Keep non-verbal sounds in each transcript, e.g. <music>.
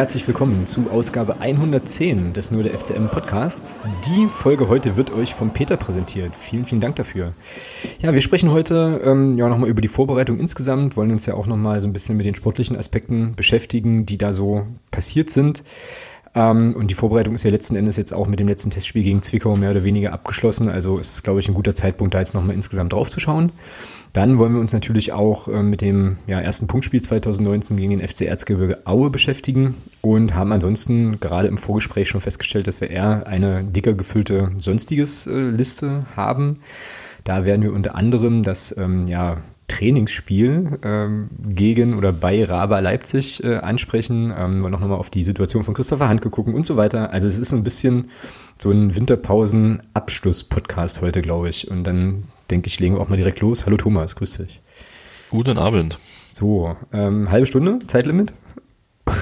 Herzlich willkommen zu Ausgabe 110 des Nur der FCM Podcasts. Die Folge heute wird euch vom Peter präsentiert. Vielen, vielen Dank dafür. Ja, wir sprechen heute ähm, ja nochmal über die Vorbereitung insgesamt, wollen uns ja auch nochmal so ein bisschen mit den sportlichen Aspekten beschäftigen, die da so passiert sind. Ähm, und die Vorbereitung ist ja letzten Endes jetzt auch mit dem letzten Testspiel gegen Zwickau mehr oder weniger abgeschlossen. Also ist es, glaube ich, ein guter Zeitpunkt, da jetzt nochmal insgesamt drauf zu schauen. Dann wollen wir uns natürlich auch äh, mit dem ja, ersten Punktspiel 2019 gegen den FC Erzgebirge Aue beschäftigen und haben ansonsten gerade im Vorgespräch schon festgestellt, dass wir eher eine dicker gefüllte sonstiges äh, Liste haben. Da werden wir unter anderem das ähm, ja, Trainingsspiel ähm, gegen oder bei Raba Leipzig äh, ansprechen. Ähm, wollen auch nochmal auf die Situation von Christopher Handke gucken und so weiter. Also es ist ein bisschen so ein Winterpausen-Abschluss-Podcast heute, glaube ich. Und dann denke ich, legen wir auch mal direkt los. Hallo Thomas, grüß dich. Guten Abend. So, ähm, halbe Stunde, Zeitlimit. <laughs>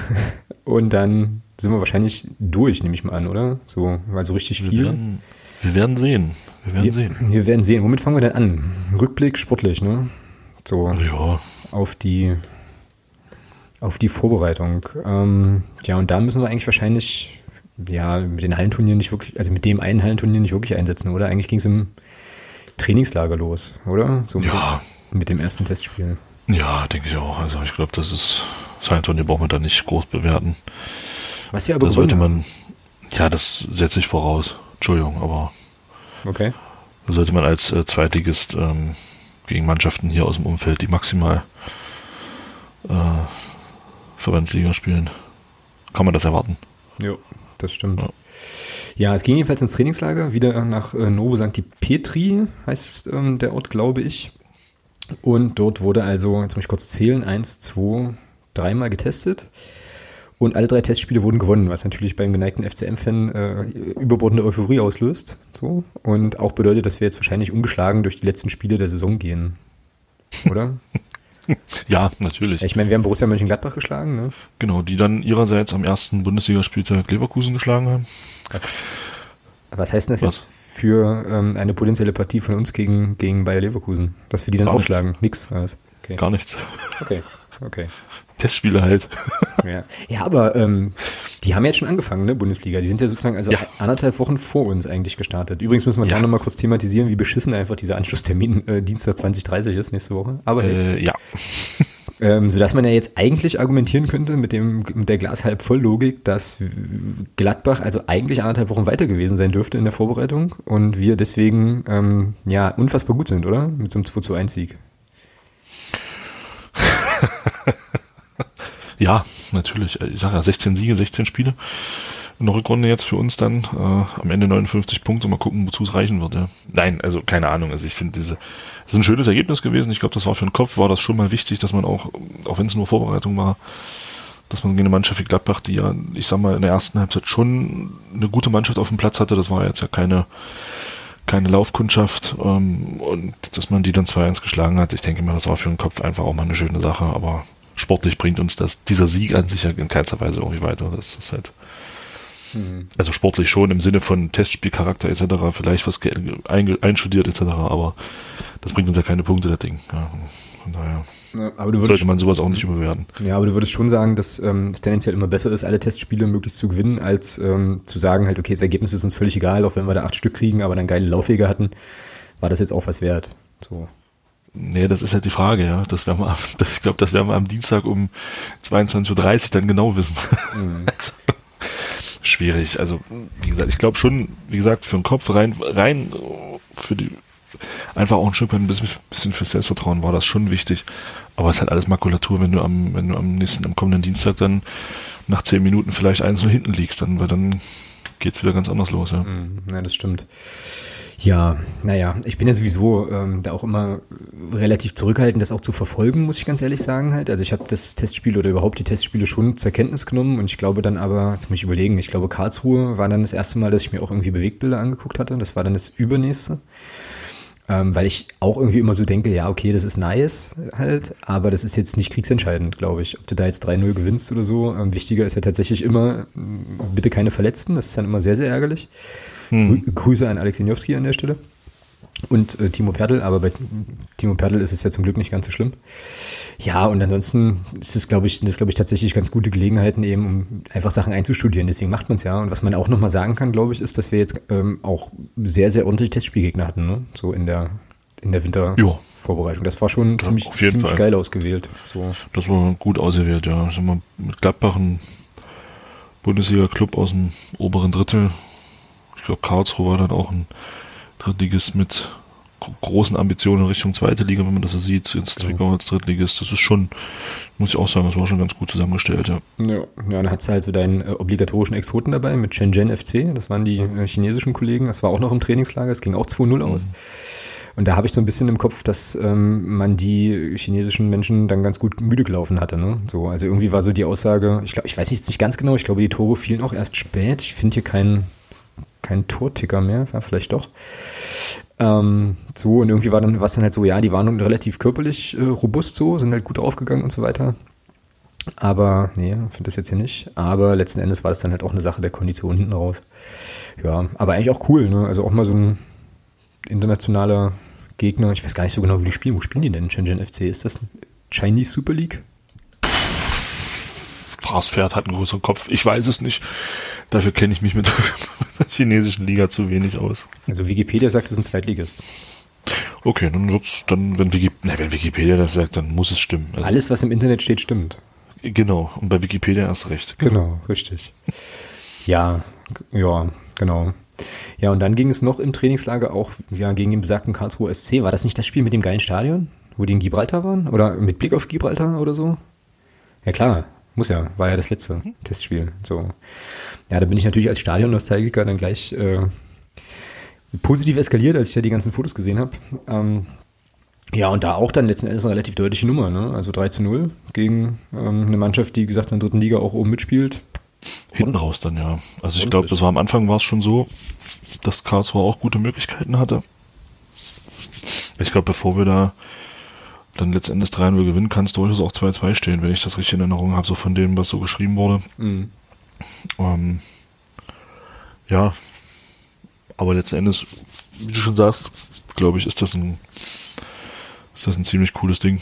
und dann sind wir wahrscheinlich durch, nehme ich mal an, oder? So, also richtig viel. Wir werden, wir werden sehen. Wir werden wir, sehen. Wir werden sehen. Womit fangen wir denn an? Rückblick sportlich, ne? So. Ja. Auf die, auf die Vorbereitung. Ähm, ja, und da müssen wir eigentlich wahrscheinlich, ja, mit den Hallenturnieren nicht wirklich, also mit dem einen Hallenturnier nicht wirklich einsetzen, oder? Eigentlich ging es im Trainingslager los, oder? So mit, ja. dem, mit dem ersten Testspiel. Ja, denke ich auch. Also ich glaube, das ist San Antonio braucht man da nicht groß bewerten. Was wir aber da sollte man, ja, das setze ich voraus. Entschuldigung, aber okay. Da sollte man als äh, Zweitligist ähm, gegen Mannschaften hier aus dem Umfeld, die maximal äh, Verbandsliga spielen, kann man das erwarten. Ja, das stimmt. Ja. Ja, es ging jedenfalls ins Trainingslager, wieder nach äh, Novo Sancti Petri, heißt ähm, der Ort, glaube ich. Und dort wurde also, jetzt muss ich kurz zählen, eins, zwei, dreimal getestet. Und alle drei Testspiele wurden gewonnen, was natürlich beim geneigten FCM-Fan äh, überbordende Euphorie auslöst. So. Und auch bedeutet, dass wir jetzt wahrscheinlich ungeschlagen durch die letzten Spiele der Saison gehen. Oder? <laughs> <laughs> ja, natürlich. Ich meine, wir haben Borussia Mönchengladbach geschlagen, ne? Genau, die dann ihrerseits am ersten Bundesligaspieltag Leverkusen geschlagen haben. Was, was heißt denn das was? jetzt für ähm, eine potenzielle Partie von uns gegen, gegen Bayer Leverkusen? Dass wir die dann Gar aufschlagen? Nichts. Nix. Okay. Gar nichts. Okay, <laughs> okay. Testspiele halt. Ja, ja aber ähm, die haben jetzt schon angefangen, ne, Bundesliga. Die sind ja sozusagen also ja. anderthalb Wochen vor uns eigentlich gestartet. Übrigens müssen wir ja. da nochmal kurz thematisieren, wie beschissen einfach dieser Anschlusstermin äh, Dienstag 2030 ist, nächste Woche. Aber hey. äh, ja. <laughs> Ähm, sodass man ja jetzt eigentlich argumentieren könnte mit, dem, mit der Glas halb voll Logik, dass Gladbach also eigentlich anderthalb Wochen weiter gewesen sein dürfte in der Vorbereitung und wir deswegen ähm, ja unfassbar gut sind, oder? Mit so einem 2 zu 1 Sieg. <laughs> ja, natürlich. Ich sage ja 16 Siege, 16 Spiele. Eine Rückrunde jetzt für uns dann. Äh, am Ende 59 Punkte. Mal gucken, wozu es reichen wird. Ja. Nein, also keine Ahnung. Also ich finde diese, das ist ein schönes Ergebnis gewesen. Ich glaube, das war für den Kopf, war das schon mal wichtig, dass man auch, auch wenn es nur Vorbereitung war, dass man gegen eine Mannschaft wie Gladbach, die ja, ich sag mal, in der ersten Halbzeit schon eine gute Mannschaft auf dem Platz hatte, das war jetzt ja keine, keine Laufkundschaft, ähm, und dass man die dann 2-1 geschlagen hat, ich denke mal, das war für den Kopf einfach auch mal eine schöne Sache, aber sportlich bringt uns das, dieser Sieg an sich ja in keinster Weise irgendwie weiter. Das ist halt, mhm. also sportlich schon im Sinne von Testspielcharakter etc., vielleicht was einstudiert etc., aber das bringt uns ja keine Punkte, das Ding. Ja, von daher. Ja, aber du würdest, sollte man sowas auch nicht überbewerten. Ja, aber du würdest schon sagen, dass ähm, es tendenziell immer besser ist, alle Testspiele möglichst zu gewinnen, als ähm, zu sagen, halt, okay, das Ergebnis ist uns völlig egal, auch wenn wir da acht Stück kriegen, aber dann geile Laufwege hatten, war das jetzt auch was wert. So. Nee, das ist halt die Frage, ja. Das werden wir, <laughs> ich glaube, das werden wir am Dienstag um 22.30 Uhr dann genau wissen. Mhm. <laughs> Also, schwierig. Also, wie gesagt, ich glaube schon, wie gesagt, für den Kopf rein, rein für die, einfach auch ein Stück ein bisschen, bisschen für Selbstvertrauen war das schon wichtig. Aber es ist halt alles Makulatur, wenn du am, wenn du am nächsten, am kommenden Dienstag dann nach zehn Minuten vielleicht eins nur hinten liegst, dann, weil dann geht's wieder ganz anders los, ja. Mhm. Ja, das stimmt. Ja, naja, ich bin ja sowieso ähm, da auch immer relativ zurückhaltend, das auch zu verfolgen, muss ich ganz ehrlich sagen halt. Also ich habe das Testspiel oder überhaupt die Testspiele schon zur Kenntnis genommen und ich glaube dann aber, jetzt muss ich überlegen, ich glaube Karlsruhe war dann das erste Mal, dass ich mir auch irgendwie Bewegbilder angeguckt hatte. Das war dann das übernächste. Ähm, weil ich auch irgendwie immer so denke, ja, okay, das ist nice halt, aber das ist jetzt nicht kriegsentscheidend, glaube ich. Ob du da jetzt 3-0 gewinnst oder so. Ähm, wichtiger ist ja tatsächlich immer, bitte keine Verletzten, das ist dann immer sehr, sehr ärgerlich. Hm. Grüße an Alexinowski an der Stelle. Und äh, Timo Pertl, aber bei Timo Pertl ist es ja zum Glück nicht ganz so schlimm. Ja, und ansonsten ist es, glaube ich, das glaube ich tatsächlich ganz gute Gelegenheiten eben, um einfach Sachen einzustudieren. Deswegen macht man es ja. Und was man auch nochmal sagen kann, glaube ich, ist, dass wir jetzt ähm, auch sehr, sehr ordentlich Testspielgegner hatten, ne? So in der in der Wintervorbereitung. Das war schon ja, ziemlich, ziemlich geil ausgewählt. So. Das war gut ausgewählt, ja. Sag mal, mit Gladbach ein Bundesliga-Club aus dem oberen Drittel. Ich glaube, Karlsruhe war dann auch ein Drittligist mit großen Ambitionen in Richtung zweite Liga, wenn man das so sieht, ins Zwickau als Drittligist. Das ist schon, muss ich auch sagen, das war schon ganz gut zusammengestellt, ja. Ja, ja dann hat du halt so deinen äh, obligatorischen Exoten dabei mit Shenzhen FC, das waren die äh, chinesischen Kollegen, das war auch noch im Trainingslager, es ging auch 2-0 aus. Mhm. Und da habe ich so ein bisschen im Kopf, dass ähm, man die chinesischen Menschen dann ganz gut müde gelaufen hatte. Ne? So, also irgendwie war so die Aussage, ich glaube, ich weiß nicht ganz genau, ich glaube, die Tore fielen auch erst spät. Ich finde hier keinen kein Torticker mehr, ja, vielleicht doch. Ähm, so, und irgendwie war dann, was dann halt so, ja, die waren relativ körperlich äh, robust so, sind halt gut draufgegangen und so weiter. Aber, nee, finde das jetzt hier nicht. Aber letzten Endes war es dann halt auch eine Sache der Kondition hinten raus. Ja, aber eigentlich auch cool, ne? Also auch mal so ein internationaler Gegner. Ich weiß gar nicht so genau, wie die spielen. Wo spielen die denn, Shenzhen FC? Ist das Chinese Super League? Pferd hat einen größeren Kopf. Ich weiß es nicht. Dafür kenne ich mich mit der <laughs> chinesischen Liga zu wenig aus. Also Wikipedia sagt, es ist ein Zweitligist. Okay, dann wird's dann, wenn, Wiki, na, wenn Wikipedia das sagt, dann muss es stimmen. Also, Alles, was im Internet steht, stimmt. Genau, und bei Wikipedia erst recht. Genau, genau richtig. Ja, ja, genau. Ja, und dann ging es noch im Trainingslager auch ja, gegen den besagten Karlsruhe SC. War das nicht das Spiel mit dem geilen Stadion, wo die in Gibraltar waren? Oder mit Blick auf Gibraltar oder so? Ja, klar, muss ja, war ja das letzte mhm. Testspiel. So. Ja, da bin ich natürlich als Stadion-Nostalgiker dann gleich äh, positiv eskaliert, als ich ja die ganzen Fotos gesehen habe. Ähm, ja, und da auch dann letzten Endes eine relativ deutliche Nummer, ne? Also 3 zu 0 gegen ähm, eine Mannschaft, die gesagt in der dritten Liga auch oben mitspielt. Hinten raus dann, ja. Also ich glaube, das war am Anfang war es schon so, dass Karlsruhe auch gute Möglichkeiten hatte. Ich glaube, bevor wir da dann letztendlich 3-0 gewinnen, kann es durchaus auch 2-2 stehen, wenn ich das richtig in Erinnerung habe, so von dem, was so geschrieben wurde. Mhm. Ähm, ja, aber letzten Endes, wie du schon sagst, glaube ich, ist das ein ist das ein ziemlich cooles Ding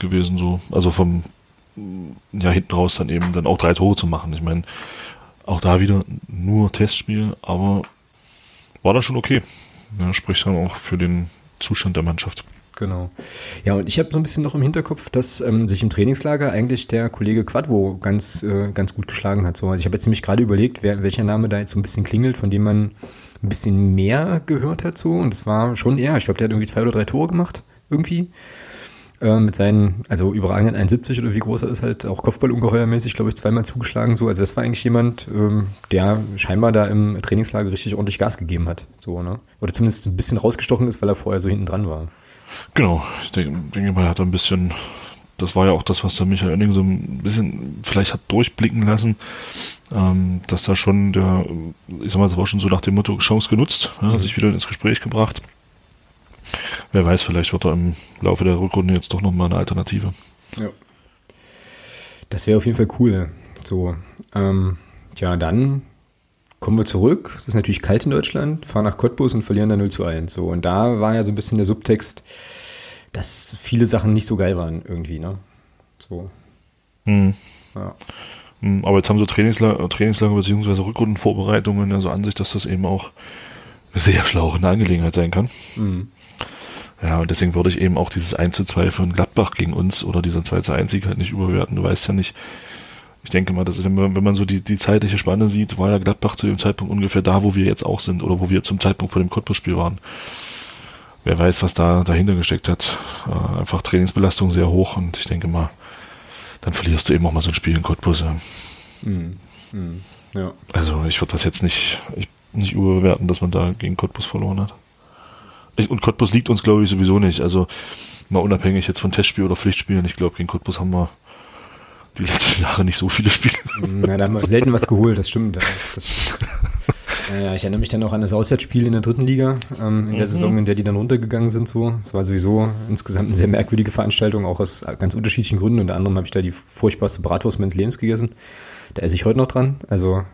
gewesen, so. Also vom ja hinten raus dann eben dann auch drei Tore zu machen. Ich meine, auch da wieder nur Testspiel, aber war das schon okay. Ja, spricht dann auch für den Zustand der Mannschaft. Genau. Ja, und ich habe so ein bisschen noch im Hinterkopf, dass ähm, sich im Trainingslager eigentlich der Kollege Quadvo ganz, äh, ganz gut geschlagen hat. So, also ich habe jetzt nämlich gerade überlegt, wer, welcher Name da jetzt so ein bisschen klingelt, von dem man ein bisschen mehr gehört hat. So, und es war schon er. Ich glaube, der hat irgendwie zwei oder drei Tore gemacht, irgendwie. Äh, mit seinen, also überragenden 71 oder wie groß er ist, halt auch Kopfballungeheuermäßig, glaube ich, zweimal zugeschlagen. So, also das war eigentlich jemand, ähm, der scheinbar da im Trainingslager richtig ordentlich Gas gegeben hat. So, ne? Oder zumindest ein bisschen rausgestochen ist, weil er vorher so hinten dran war. Genau, ich denke, denke mal, er hat ein bisschen, das war ja auch das, was der Michael Oenning so ein bisschen vielleicht hat durchblicken lassen, ähm, dass da schon der, ich sag mal, das war schon so nach dem Motto Chance genutzt, ja, mhm. sich wieder ins Gespräch gebracht. Wer weiß, vielleicht wird er im Laufe der Rückrunde jetzt doch nochmal eine Alternative. Ja. Das wäre auf jeden Fall cool. So, ähm, ja, dann Kommen wir zurück. Es ist natürlich kalt in Deutschland, fahren nach Cottbus und verlieren da 0 zu 1. So, und da war ja so ein bisschen der Subtext, dass viele Sachen nicht so geil waren irgendwie, ne? So. Hm. Ja. Hm, aber jetzt haben so Trainingslager, Trainingslager bzw. Rückrundenvorbereitungen also an sich, dass das eben auch eine sehr schlauche Angelegenheit sein kann. Mhm. Ja, und deswegen würde ich eben auch dieses 1 zu 2 von Gladbach gegen uns oder dieser 2 zu 1 Sieg halt nicht überwerten. Du weißt ja nicht, ich denke mal, dass wenn man, wenn man so die, die zeitliche Spanne sieht, war ja Gladbach zu dem Zeitpunkt ungefähr da, wo wir jetzt auch sind oder wo wir zum Zeitpunkt vor dem Cottbus-Spiel waren. Wer weiß, was da dahinter gesteckt hat. Äh, einfach Trainingsbelastung sehr hoch und ich denke mal, dann verlierst du eben auch mal so ein Spiel in Cottbus. Ja. Mhm. Mhm. ja. Also ich würde das jetzt nicht, ich, nicht überbewerten, dass man da gegen Cottbus verloren hat. Ich, und Cottbus liegt uns, glaube ich, sowieso nicht. Also mal unabhängig jetzt von Testspiel oder Pflichtspielen. Ich glaube, gegen Cottbus haben wir die letzten Jahre nicht so viele Spiele. Na, da haben wir selten was geholt, das stimmt. Das stimmt. Ja, ich erinnere mich dann auch an das Auswärtsspiel in der dritten Liga, ähm, in der mhm. Saison, in der die dann runtergegangen sind. So, es war sowieso insgesamt eine sehr merkwürdige Veranstaltung, auch aus ganz unterschiedlichen Gründen. Unter anderem habe ich da die furchtbarste Bratwurst meines Lebens gegessen. Da esse ich heute noch dran. Also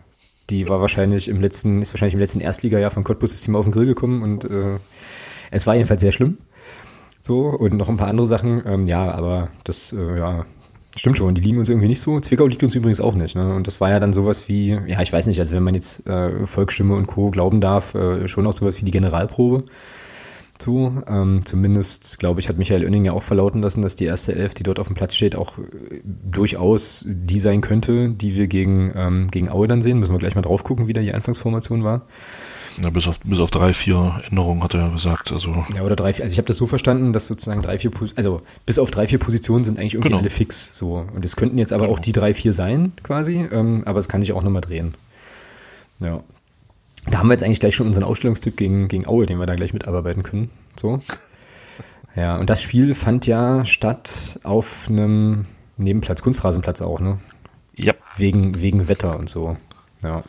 die war wahrscheinlich im letzten, ist wahrscheinlich im letzten Erstligajahr von Cottbus mal auf den Grill gekommen und äh, Es war jedenfalls sehr schlimm. So, und noch ein paar andere Sachen. Ähm, ja, aber das, äh, ja, stimmt schon. Die liegen uns irgendwie nicht so. Zwickau liegt uns übrigens auch nicht. Ne? Und das war ja dann sowas wie, ja, ich weiß nicht, also wenn man jetzt äh, Volksstimme und Co. glauben darf, äh, schon auch sowas wie die Generalprobe zu. Ähm, zumindest, glaube ich, hat Michael Oenning ja auch verlauten lassen, dass die erste Elf, die dort auf dem Platz steht, auch äh, durchaus die sein könnte, die wir gegen, ähm, gegen Aue dann sehen. Müssen wir gleich mal drauf gucken, wie da die Anfangsformation war. Ja, bis auf, bis auf drei, vier Änderungen hat er ja gesagt. Also ja, oder drei, vier, also ich habe das so verstanden, dass sozusagen drei, vier, also bis auf drei, vier Positionen sind eigentlich irgendwie genau. alle fix. So. Und es könnten jetzt aber genau. auch die drei, vier sein, quasi. Ähm, aber es kann sich auch nochmal drehen. Ja. Da haben wir jetzt eigentlich gleich schon unseren Ausstellungstipp gegen, gegen Aue, den wir da gleich mitarbeiten können. So. <laughs> Ja, und das Spiel fand ja statt auf einem Nebenplatz, Kunstrasenplatz auch, ne? Ja. Wegen, wegen Wetter und so. Ja.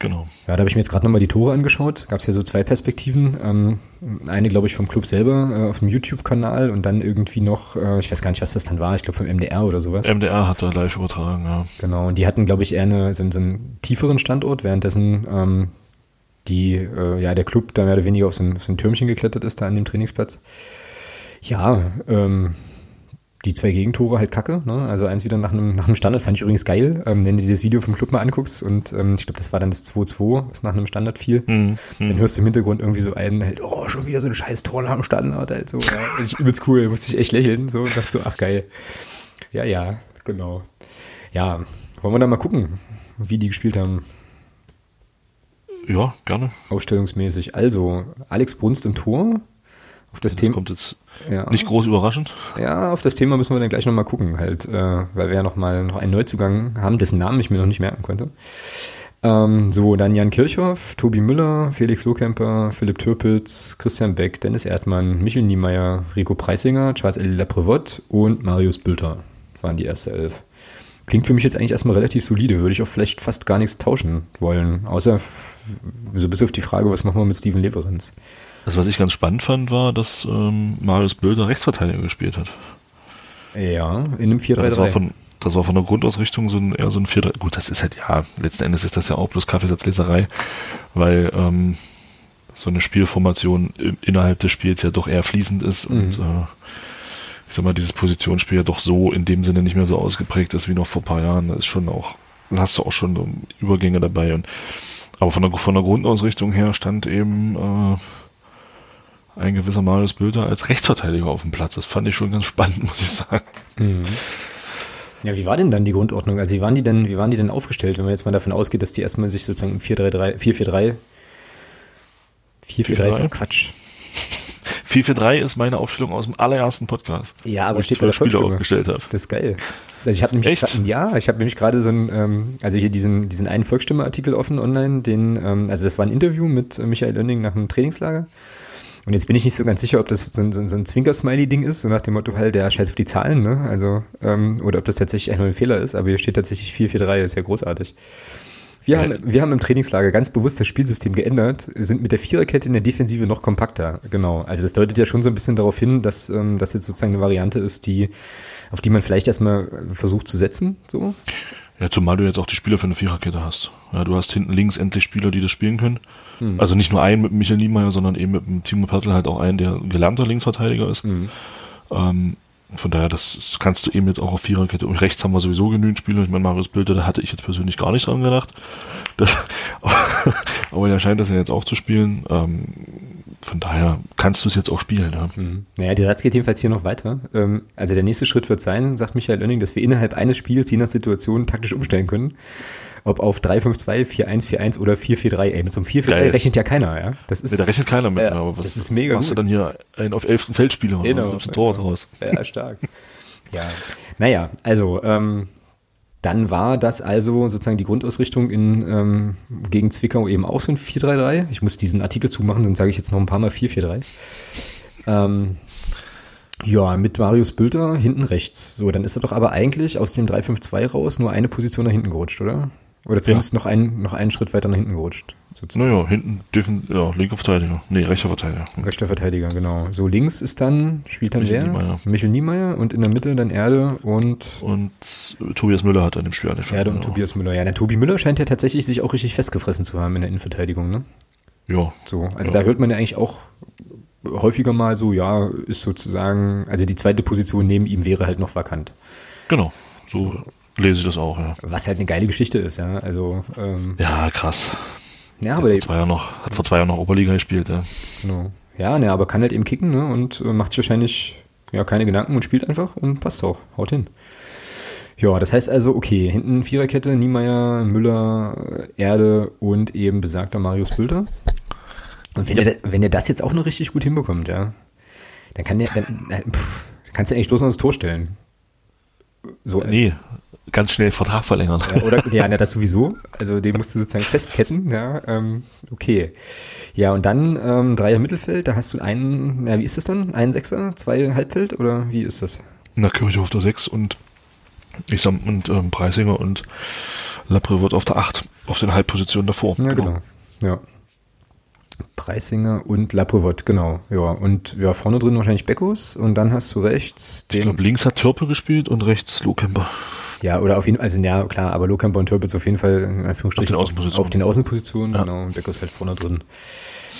Genau. Ja, da habe ich mir jetzt gerade nochmal die Tore angeschaut. Gab es ja so zwei Perspektiven. Ähm, eine, glaube ich, vom Club selber äh, auf dem YouTube-Kanal und dann irgendwie noch, äh, ich weiß gar nicht, was das dann war, ich glaube vom MDR oder sowas. MDR hat da live übertragen, ja. Genau, und die hatten, glaube ich, eher eine, so, so einen tieferen Standort, währenddessen ähm, die, äh, ja, der Club da mehr oder weniger auf so, ein, auf so ein Türmchen geklettert ist da an dem Trainingsplatz. Ja, ähm, die zwei Gegentore halt kacke. Ne? Also eins wieder nach einem, nach einem Standard fand ich übrigens geil. Ähm, wenn du dir das Video vom Club mal anguckst und ähm, ich glaube, das war dann das 2-2, was nach einem Standard fiel, mhm. dann hörst du im Hintergrund irgendwie so einen halt, oh, schon wieder so ein scheiß Tor nach dem Standard. Halt so, ja. ich, übelst cool, musste ich echt lächeln so und dachte so, ach geil. Ja, ja, genau. Ja, wollen wir da mal gucken, wie die gespielt haben. Ja, gerne. Ausstellungsmäßig. Also, Alex Brunst im Tor. Auf das, das Thema. kommt jetzt ja. nicht groß überraschend. Ja, auf das Thema müssen wir dann gleich nochmal gucken, halt, äh, weil wir ja nochmal noch einen Neuzugang haben, dessen Namen ich mir noch nicht merken konnte. Ähm, so, dann Jan Kirchhoff, Tobi Müller, Felix Lohkemper, Philipp Türpitz, Christian Beck, Dennis Erdmann, Michel Niemeyer, Rico Preisinger, Charles-Elie Laprevot und Marius Bülter waren die erste Elf. Klingt für mich jetzt eigentlich erstmal relativ solide, würde ich auch vielleicht fast gar nichts tauschen wollen, außer so bis auf die Frage, was machen wir mit Steven Leverenz. Das, was ich ganz spannend fand, war, dass ähm, Marius Bülter Rechtsverteidiger gespielt hat. Ja, in einem 4-3-3. Das war von, das war von der Grundausrichtung so ein, eher so ein 4-3. Gut, das ist halt, ja, letzten Endes ist das ja auch bloß Kaffeesatzleserei, weil ähm, so eine Spielformation innerhalb des Spiels ja doch eher fließend ist mhm. und äh, ich sag mal, dieses Positionsspiel ja doch so in dem Sinne nicht mehr so ausgeprägt ist wie noch vor ein paar Jahren. Da ist schon auch, hast du auch schon Übergänge dabei. Und, aber von der, von der Grundausrichtung her stand eben äh, ein gewisser Marius Böter als Rechtsverteidiger auf dem Platz. Das fand ich schon ganz spannend, <laughs> muss ich sagen. Mhm. Ja, wie war denn dann die Grundordnung? Also wie waren die denn, wie waren die denn aufgestellt, wenn man jetzt mal davon ausgeht, dass die erstmal sich sozusagen im 4-3-3, 4-4-3 4-4-3 ist Quatsch. 443 ist meine Aufstellung aus dem allerersten Podcast. Ja, aber steht bei der Spieler aufgestellt habe. Das ist geil. Also ich habe nämlich grad, ja, ich habe nämlich gerade so ein, ähm, also hier diesen diesen einen Volksstimme-Artikel offen online, den, ähm, also das war ein Interview mit äh, Michael Lönning nach dem Trainingslager. Und jetzt bin ich nicht so ganz sicher, ob das so ein, so ein Zwinker-Smiley-Ding ist, so nach dem Motto halt, der scheiß auf die Zahlen, ne? Also, ähm, oder ob das tatsächlich ein Fehler ist, aber hier steht tatsächlich 443, ist ja großartig. Wir haben, wir haben im Trainingslager ganz bewusst das Spielsystem geändert, sind mit der Viererkette in der Defensive noch kompakter. Genau. Also das deutet ja schon so ein bisschen darauf hin, dass ähm, das jetzt sozusagen eine Variante ist, die, auf die man vielleicht erstmal versucht zu setzen. So. Ja, zumal du jetzt auch die Spieler für eine Viererkette hast. Ja, du hast hinten links endlich Spieler, die das spielen können. Mhm. Also nicht nur einen mit Michael Niemeyer, sondern eben mit dem Timo Pertl halt auch einen, der gelernter Linksverteidiger ist. Mhm. Ähm, von daher, das, das, kannst du eben jetzt auch auf Viererkette. Und rechts haben wir sowieso genügend Spieler. Ich meine, Marius Bilder, da hatte ich jetzt persönlich gar nicht dran gedacht. Das, <laughs> aber er scheint das ja jetzt auch zu spielen. Ähm, von daher kannst du es jetzt auch spielen. Ja. Mhm. Naja, die Satz geht jedenfalls hier noch weiter. Ähm, also der nächste Schritt wird sein, sagt Michael Oenning, dass wir innerhalb eines Spiels je nach Situation taktisch umstellen können ob auf 352, 4141 oder 443. Ey, mit so einem 443 rechnet ja keiner, ja. Das ist, nee, da rechnet keiner mit. Ja, aber was, das ist mega machst gut. du dann hier einen auf 11. Feldspieler genau, und nimmst ein Tor raus. <laughs> Ja, stark. ja. Naja, also, ähm, dann war das also sozusagen die Grundausrichtung in, ähm, gegen Zwickau eben auch so ein 4-3-3. Ich muss diesen Artikel zumachen, sonst sage ich jetzt noch ein paar Mal 4-4-3. Ähm, ja, mit Marius Bülter hinten rechts. So, dann ist er doch aber eigentlich aus dem 3-5-2 raus nur eine Position nach hinten gerutscht, oder? Oder zumindest ja. noch, einen, noch einen Schritt weiter nach hinten gerutscht. Sozusagen. Naja, hinten dürfen, ja, linker Verteidiger. Nee, rechter Verteidiger. Rechter Verteidiger, genau. So links ist dann, spielt dann Michel wer? Niemeyer. Michel Niemeyer und in der Mitte dann Erde und. Und Tobias Müller hat an dem Spiel angefangen. Erde und genau. Tobias Müller. Ja, der Tobi Müller scheint ja tatsächlich sich auch richtig festgefressen zu haben in der Innenverteidigung, ne? Ja. So, also ja. da hört man ja eigentlich auch häufiger mal so, ja, ist sozusagen, also die zweite Position neben ihm wäre halt noch vakant. Genau, so lese ich das auch, ja. Was halt eine geile Geschichte ist, ja. Also, ähm, Ja, krass. ja, Hat aber vor der, zwei Jahren noch, hat vor zwei Jahren noch Oberliga gespielt, ja. genau. Ja, ne, aber kann halt eben kicken, ne, und äh, macht sich wahrscheinlich, ja, keine Gedanken und spielt einfach und passt auch, haut hin. Ja, das heißt also, okay, hinten Viererkette, Niemeyer, Müller, Erde und eben besagter Marius Bülter. Und wenn, Ja. er, wenn er das jetzt auch noch richtig gut hinbekommt, ja, dann kann der, dann, pff, dann kannst du eigentlich bloß noch das Tor stellen. So, Nee, ganz schnell Vertrag verlängern. ja, oder, <laughs> ja, na, das sowieso. Also den musst du sozusagen festketten, ja, ähm, okay. Ja, und dann ähm, Dreier Mittelfeld, da hast du einen, ja, wie ist das dann? Einen Sechser, zwei Halbfeld oder wie ist das? Na, Kirche auf der 6 und ich sag, und ähm, Preisinger und Lapre wird auf der 8 auf den Halbpositionen davor. Ja, genau. Ja. Preisinger und Laprovot, genau. Ja, und ja, vorne drin wahrscheinlich Beckus und dann hast du rechts Ich den. glaube, links hat Türpe gespielt und rechts Lohkemper. Ja, oder auf jeden Fall, also ja, klar, aber Lohkamper und Türpitz auf jeden Fall in Anführungsstrichen Auf den Außenpositionen. Auf den Außenpositionen, Ja. genau. Und Beckus halt vorne drin.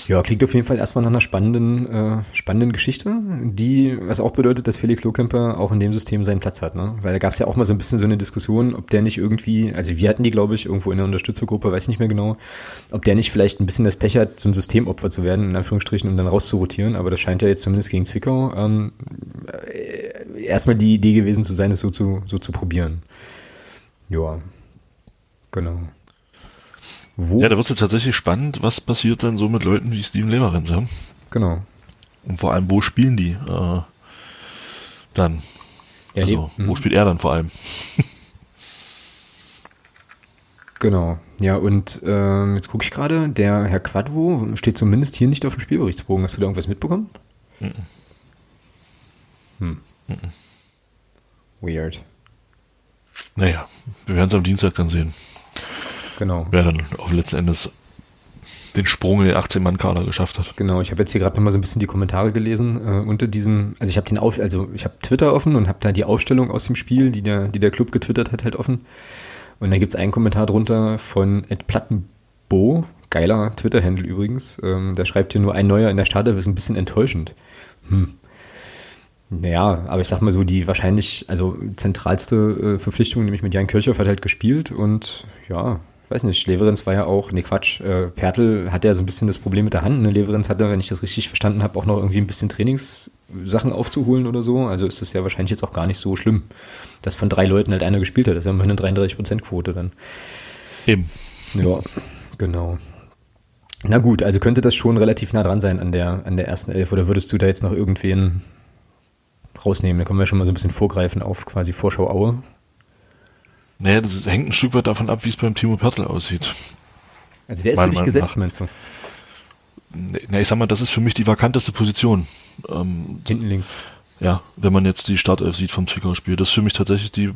Ja, klingt auf jeden Fall erstmal nach einer spannenden, äh, spannenden Geschichte, die, was auch bedeutet, dass Felix Lohkemper auch in dem System seinen Platz hat, ne? Weil da gab es ja auch mal so ein bisschen so eine Diskussion, ob der nicht irgendwie, also wir hatten die, glaube ich, irgendwo in der Unterstützergruppe, weiß nicht mehr genau, ob der nicht vielleicht ein bisschen das Pech hat, ein Systemopfer zu werden, in Anführungsstrichen, um dann rauszurotieren, aber das scheint ja jetzt zumindest gegen Zwickau ähm, äh, erstmal die Idee gewesen zu sein, es so zu, so zu probieren. Ja, genau. Wo? Ja, da wird es jetzt tatsächlich spannend, was passiert dann so mit Leuten wie Steven Leverenz, ja? genau. Und vor allem, wo spielen die äh, dann? Ja, also, wo mhm. spielt er dann vor allem? Genau. Ja, und ähm, jetzt gucke ich gerade, der Herr Quadvo steht zumindest hier nicht auf dem Spielberichtsbogen. Hast du da irgendwas mitbekommen? Hm. Weird. Naja, wir werden es am Dienstag dann sehen, Genau. wer dann auf letzten Endes den Sprung in den 18-Mann-Kader geschafft hat. Genau, ich habe jetzt hier gerade nochmal so ein bisschen die Kommentare gelesen äh, unter diesem, also ich habe den auf, also ich habe Twitter offen und habe da die Aufstellung aus dem Spiel, die der, die der Club getwittert hat, halt offen. Und da gibt's einen Kommentar drunter von Ed Plattenbo, geiler Twitter-Handle übrigens. Ähm, der schreibt hier nur ein neuer in der Startelf ist ein bisschen enttäuschend. Hm. Naja, aber ich sag mal so, die wahrscheinlich, also zentralste äh, Verpflichtung, nämlich mit Jan Kirchhoff, hat halt gespielt und ja, weiß nicht, Leverenz war ja auch, nee Quatsch, äh, Pertl hat ja so ein bisschen das Problem mit der Hand. Ne? Leverenz hatte, wenn ich das richtig verstanden habe, auch noch irgendwie ein bisschen Trainingssachen aufzuholen oder so. Also ist das ja wahrscheinlich jetzt auch gar nicht so schlimm, dass von drei Leuten halt einer gespielt hat. Das ist ja immerhin eine 33%-Quote dann. Eben. Ja, genau. Na gut, also könnte das schon relativ nah dran sein an der, an der ersten Elf oder würdest du da jetzt noch irgendwen rausnehmen? Da können wir schon mal so ein bisschen vorgreifen auf quasi Vorschau Aue. Naja, das hängt ein Stück weit davon ab, wie es beim Timo Pertl aussieht. Also der ist Meinung gesetzt, nach. meinst du? Na, ich sag mal, das ist für mich die vakanteste Position. Ähm, Hinten links. ja, wenn man jetzt die Startelf sieht vom Zwickau-Spiel. Das ist für mich tatsächlich die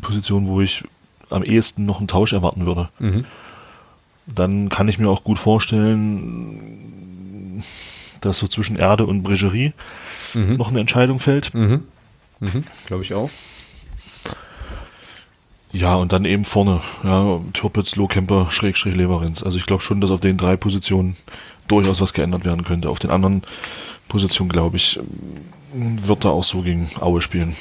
Position, wo ich am ehesten noch einen Tausch erwarten würde. Mhm. Dann kann ich mir auch gut vorstellen, dass so zwischen Erde und Bregerie Mhm. noch eine Entscheidung fällt. Mhm. Mhm. Glaube ich auch. Ja, und dann eben vorne, ja, Türpitz, Lohkemper, Schrägstrich, Leverenz. Also ich glaube schon, dass auf den drei Positionen durchaus was geändert werden könnte. Auf den anderen Positionen, glaube ich, wird er auch so gegen Aue spielen.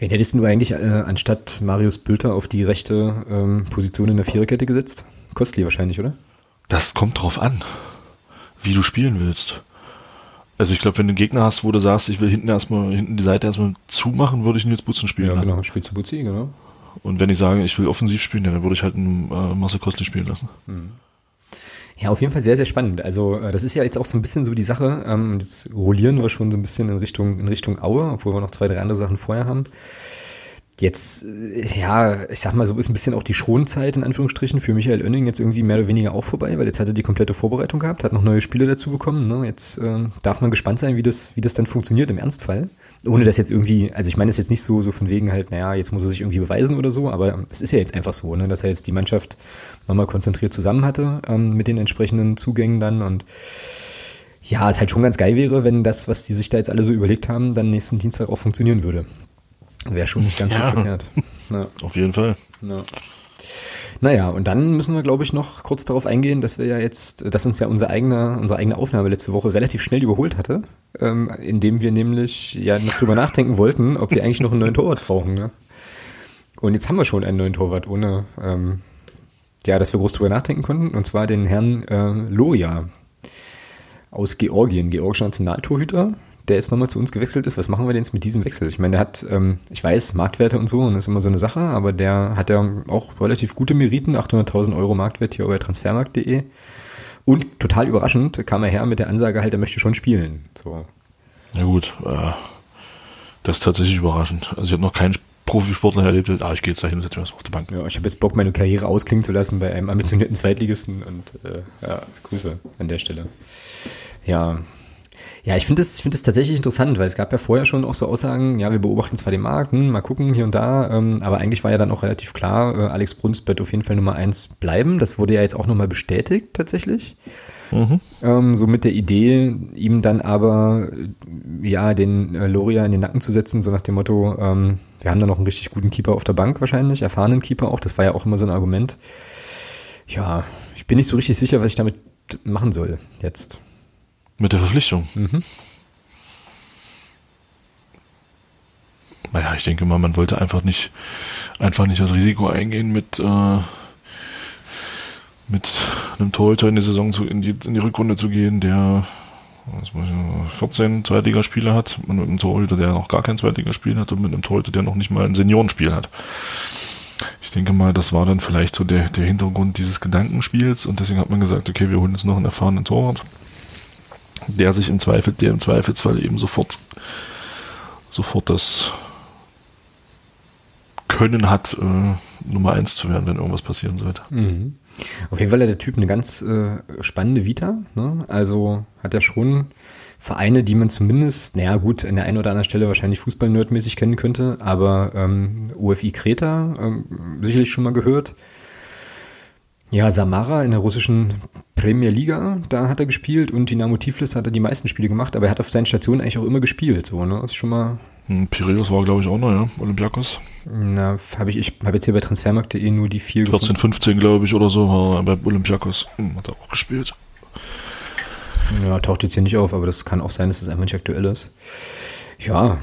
Wen hättest du eigentlich äh, anstatt Marius Bülter auf die rechte ähm, Position in der Viererkette gesetzt? Kostli wahrscheinlich, oder? Das kommt drauf an, wie du spielen willst. Also ich glaube, wenn du einen Gegner hast, wo du sagst, ich will hinten erstmal, hinten die Seite erstmal zumachen, würde ich ihn jetzt Butzen spielen Ja, lassen. genau. Spielt zu Buzzi, genau. Und wenn ich sage, ich will offensiv spielen, dann würde ich halt einen äh, Marcel Kostli spielen lassen. Ja, auf jeden Fall sehr, sehr spannend. Also äh, das ist ja jetzt auch so ein bisschen so die Sache. Ähm, jetzt rollieren wir schon so ein bisschen in Richtung, in Richtung Aue, obwohl wir noch zwei, drei andere Sachen vorher haben. Jetzt, äh, ja, ich sag mal, so ist ein bisschen auch die Schonzeit in Anführungsstrichen für Michael Oenning jetzt irgendwie mehr oder weniger auch vorbei, weil jetzt hat er die komplette Vorbereitung gehabt, hat noch neue Spiele dazu bekommen. Ne? Jetzt äh, darf man gespannt sein, wie das, wie das dann funktioniert im Ernstfall. Ohne das jetzt irgendwie, also ich meine das jetzt nicht so, so von wegen halt, naja, jetzt muss er sich irgendwie beweisen oder so, aber es ist ja jetzt einfach so, ne, dass er jetzt die Mannschaft nochmal konzentriert zusammen hatte ähm, mit den entsprechenden Zugängen dann und ja, es halt schon ganz geil wäre, wenn das, was die sich da jetzt alle so überlegt haben, dann nächsten Dienstag auch funktionieren würde. Wäre schon nicht ganz Ja. so verkehrt. <laughs> Ja, Auf jeden Fall. ja. Naja, und dann müssen wir, glaube ich, noch kurz darauf eingehen, dass wir ja jetzt, dass uns ja unsere eigene, unsere eigene Aufnahme letzte Woche relativ schnell überholt hatte, ähm, indem wir nämlich ja noch drüber nachdenken wollten, ob wir eigentlich noch einen neuen Torwart brauchen. Ne? Und jetzt haben wir schon einen neuen Torwart, ohne ähm, ja, dass wir groß drüber nachdenken konnten, und zwar den Herrn äh, Loria aus Georgien, georgischer Nationaltorhüter, der jetzt nochmal zu uns gewechselt ist. Was machen wir denn jetzt mit diesem Wechsel? Ich meine, der hat, ähm, ich weiß, Marktwerte und so, und das ist immer so eine Sache, aber der hat ja auch relativ gute Meriten, 800.000 Euro Marktwert hier bei transfermarkt.de. Und total überraschend kam er her mit der Ansage halt, er möchte schon spielen. So. Ja gut, äh, das ist tatsächlich überraschend. Also ich habe noch keinen Profisportler erlebt, ah, ich gehe jetzt dahin und setze mich auf die Bank. Ja, ich habe jetzt Bock, meine Karriere ausklingen zu lassen bei einem ambitionierten Zweitligisten und äh, ja, Grüße an der Stelle. Ja, ja, ich finde es ich finde es tatsächlich interessant, weil es gab ja vorher schon auch so Aussagen, ja, wir beobachten zwar den Markt, hm, mal gucken hier und da, ähm, aber eigentlich war ja dann auch relativ klar, äh, Alex Bruns wird auf jeden Fall Nummer eins bleiben. Das wurde ja jetzt auch nochmal bestätigt tatsächlich. Mhm. Ähm, so mit der Idee, ihm dann aber ja den äh, Loria in den Nacken zu setzen, so nach dem Motto, ähm, wir haben da noch einen richtig guten Keeper auf der Bank wahrscheinlich, erfahrenen Keeper auch, das war ja auch immer so ein Argument. Ja, ich bin nicht so richtig sicher, was ich damit machen soll jetzt. Mit der Verpflichtung. Mhm. Naja, ich denke mal, man wollte einfach nicht, einfach nicht das Risiko eingehen, mit, äh, mit einem Torhüter in die Saison zu, in die, in die Rückrunde zu gehen, der 14 Zweitligaspiele hat und mit einem Torhüter, der noch gar kein Zweitligaspiel hat und mit einem Torhüter, der noch nicht mal ein Seniorenspiel hat. Ich denke mal, das war dann vielleicht so der, der Hintergrund dieses Gedankenspiels und deswegen hat man gesagt, okay, wir holen jetzt noch einen erfahrenen Torwart der sich im Zweifel, der im Zweifelsfall eben sofort, sofort das Können hat, äh, Nummer eins zu werden, wenn irgendwas passieren sollte. Mhm. Auf jeden Fall hat der Typ eine ganz äh, spannende Vita. Ne? Also hat er schon Vereine, die man zumindest, naja gut, an der einen oder anderen Stelle wahrscheinlich Fußball-nerdmäßig kennen könnte, aber ähm, UFI Kreta ähm, sicherlich schon mal gehört. Ja, Samara in der russischen Premier Liga, da hat er gespielt und Dynamo Tiflis hat er die meisten Spiele gemacht, aber er hat auf seinen Stationen eigentlich auch immer gespielt, so, ne? Das ist schon mal. Hm, Piraeus war, glaube ich, auch noch, ja, Olympiakos. Na, habe ich, ich habe jetzt hier bei Transfermarkt.de nur die vier 14, gefunden. 15, glaube ich, oder so, war bei Olympiakos. Hm, hat er auch gespielt. Ja, taucht jetzt hier nicht auf, aber das kann auch sein, dass es das einfach nicht aktuell ist. Ja,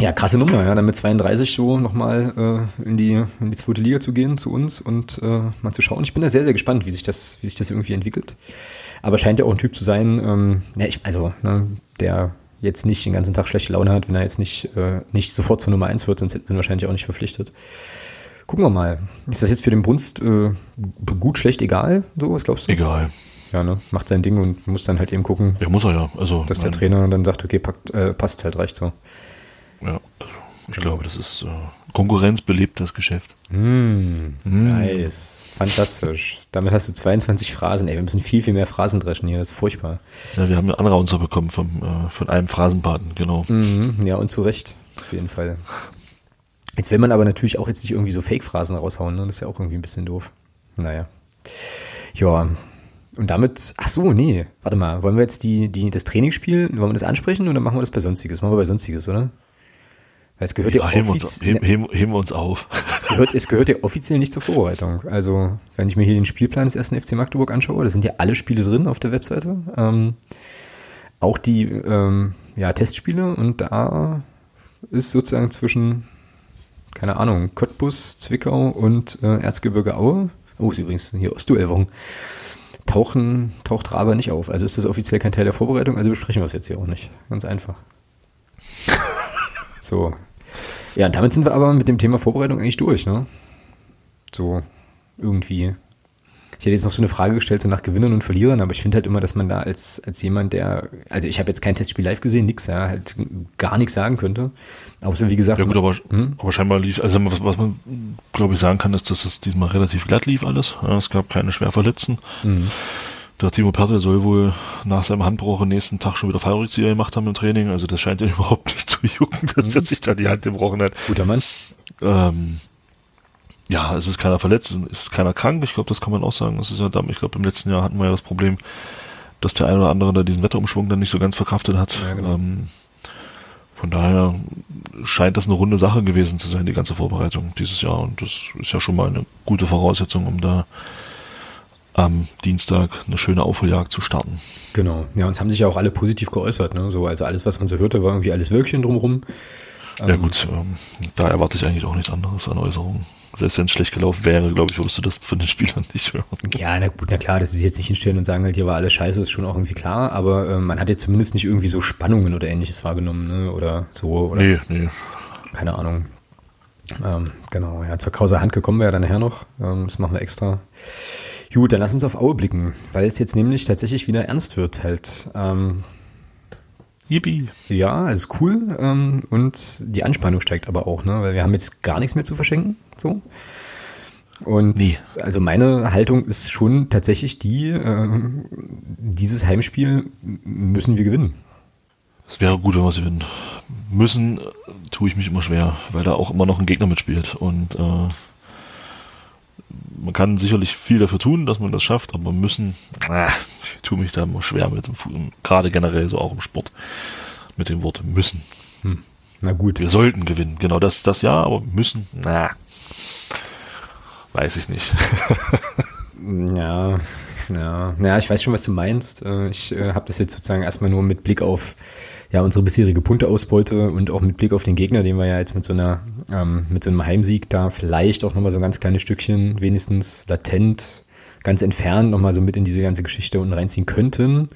ja, krasse Nummer, ja, dann mit 32 so nochmal äh, in, die, in die zweite Liga zu gehen zu uns und äh, mal zu schauen. Ich bin da sehr, sehr gespannt, wie sich das, wie sich das irgendwie entwickelt. Aber scheint ja auch ein Typ zu sein, ähm, ja, ich, also, ne, der jetzt nicht den ganzen Tag schlechte Laune hat, wenn er jetzt nicht, äh, nicht sofort zur Nummer 1 wird, sonst sind wir wahrscheinlich auch nicht verpflichtet. Gucken wir mal. Ist das jetzt für den Brunst äh, gut, schlecht, egal? So, was glaubst du? Egal. Ja, ne? Macht sein Ding und muss dann halt eben gucken. Ja, muss er ja. Also, dass der Trainer dann sagt, okay, packt, äh, passt halt, reicht so. Ja, also ich genau. glaube, das ist äh, konkurrenzbelebtes Geschäft. Mm, mm. Nice. Fantastisch. Damit hast du 22 Phrasen. Ey, wir müssen viel, viel mehr Phrasen dreschen hier. Das ist furchtbar. Ja, wir haben eine Anraunzer bekommen vom, äh, von einem Phrasenbaden, genau. Mhm, ja, und zu Recht. Auf jeden Fall. Jetzt will man aber natürlich auch jetzt nicht irgendwie so Fake-Phrasen raushauen. Ne? Das ist ja auch irgendwie ein bisschen doof. Naja. Ja, und damit, ach so, nee, warte mal, wollen wir jetzt die, die, das Trainingsspiel, wollen wir das ansprechen oder machen wir das bei Sonstiges? Machen wir bei Sonstiges, oder? Weil es gehört ja, ja heben, uns, heben, heben, heben uns auf. Es gehört, es gehört ja offiziell nicht zur Vorbereitung. Also, wenn ich mir hier den Spielplan des ersten FC Magdeburg anschaue, da sind ja alle Spiele drin auf der Webseite. Ähm, auch die ähm, ja, Testspiele und da ist sozusagen zwischen, keine Ahnung, Cottbus, Zwickau und äh, Erzgebirge Aue. Oh, ist übrigens hier Ostduellwochen. Tauchen, taucht Rabe nicht auf. Also ist das offiziell kein Teil der Vorbereitung, also besprechen wir es jetzt hier auch nicht. Ganz einfach. <laughs> So. Ja, damit sind wir aber mit dem Thema Vorbereitung eigentlich durch, ne? So, irgendwie. Ich hätte jetzt noch so eine Frage gestellt, so nach Gewinnern und Verlierern, aber ich finde halt immer, dass man da als, als jemand, der, also ich habe jetzt kein Testspiel live gesehen, nix, ja, halt gar nichts sagen könnte. Außer wie gesagt. Ja gut, aber, hm? aber scheinbar lief, also was, was man, glaube ich, sagen kann, ist, dass es diesmal relativ glatt lief alles. Ja, es gab keine schwer Verletzten. Mhm. Der Timo Pertl soll wohl nach seinem Handbruch am nächsten Tag schon wieder Fallrückzieher gemacht haben im Training. Also das scheint ihn <laughs> überhaupt nicht zu jucken, dass mhm. er sich da die Hand gebrochen hat. Guter Mann. Ähm, ja, es ist keiner verletzt, es ist keiner krank. Ich glaube, das kann man auch sagen. Es ist ja, ich glaube, im letzten Jahr hatten wir ja das Problem, dass der eine oder andere da diesen Wetterumschwung dann nicht so ganz verkraftet hat. Ja, genau. ähm, Von daher scheint das eine runde Sache gewesen zu sein, die ganze Vorbereitung dieses Jahr. Und das ist ja schon mal eine gute Voraussetzung, um da am Dienstag eine schöne Aufholjagd zu starten. Genau. Ja, und es haben sich ja auch alle positiv geäußert. Ne? So, also alles, was man so hörte, war irgendwie alles Wölkchen drumherum. Ja ähm, gut, ähm, da erwarte ich eigentlich auch nichts anderes an Äußerungen. Selbst wenn es schlecht gelaufen wäre, glaube ich, würdest du das von den <laughs> Spielern nicht hören. Ja, na gut, na klar, dass sie sich jetzt nicht hinstellen und sagen halt, hier war alles scheiße, ist schon auch irgendwie klar, aber äh, man hat jetzt zumindest nicht irgendwie so Spannungen oder ähnliches wahrgenommen, ne? Oder so, oder? Nee, nee. Keine Ahnung. Ähm, genau, ja, zur Krauser Hand gekommen wäre dann nachher noch. Ähm, das machen wir extra. Gut, dann lass uns auf Aue blicken, weil es jetzt nämlich tatsächlich wieder ernst wird halt. Ähm, Yippie. Ja, es ist cool ähm, und die Anspannung steigt aber auch, ne? weil wir haben jetzt gar nichts mehr zu verschenken. So. Und nee. also meine Haltung ist schon tatsächlich die, äh, dieses Heimspiel müssen wir gewinnen. Es wäre gut, wenn wir es gewinnen. Müssen äh, tue ich mich immer schwer, weil da auch immer noch ein Gegner mitspielt. Und äh, man kann sicherlich viel dafür tun, dass man das schafft, aber müssen, äh, ich tue mich da immer schwer mit dem Fuß, gerade generell so auch im Sport, mit dem Wort müssen. Hm. Na gut. Wir sollten gewinnen, genau das, das ja, aber müssen, na, weiß ich nicht. <laughs> ja, ja, ja, ich weiß schon, was du meinst. Äh, ich äh, habe das jetzt sozusagen erstmal nur mit Blick auf ja, unsere bisherige Punkteausbeute und auch mit Blick auf den Gegner, den wir ja jetzt mit so einer, ähm, mit so einem Heimsieg da vielleicht auch nochmal so ein ganz kleines Stückchen, wenigstens latent, ganz entfernt nochmal so mit in diese ganze Geschichte unten reinziehen könnten.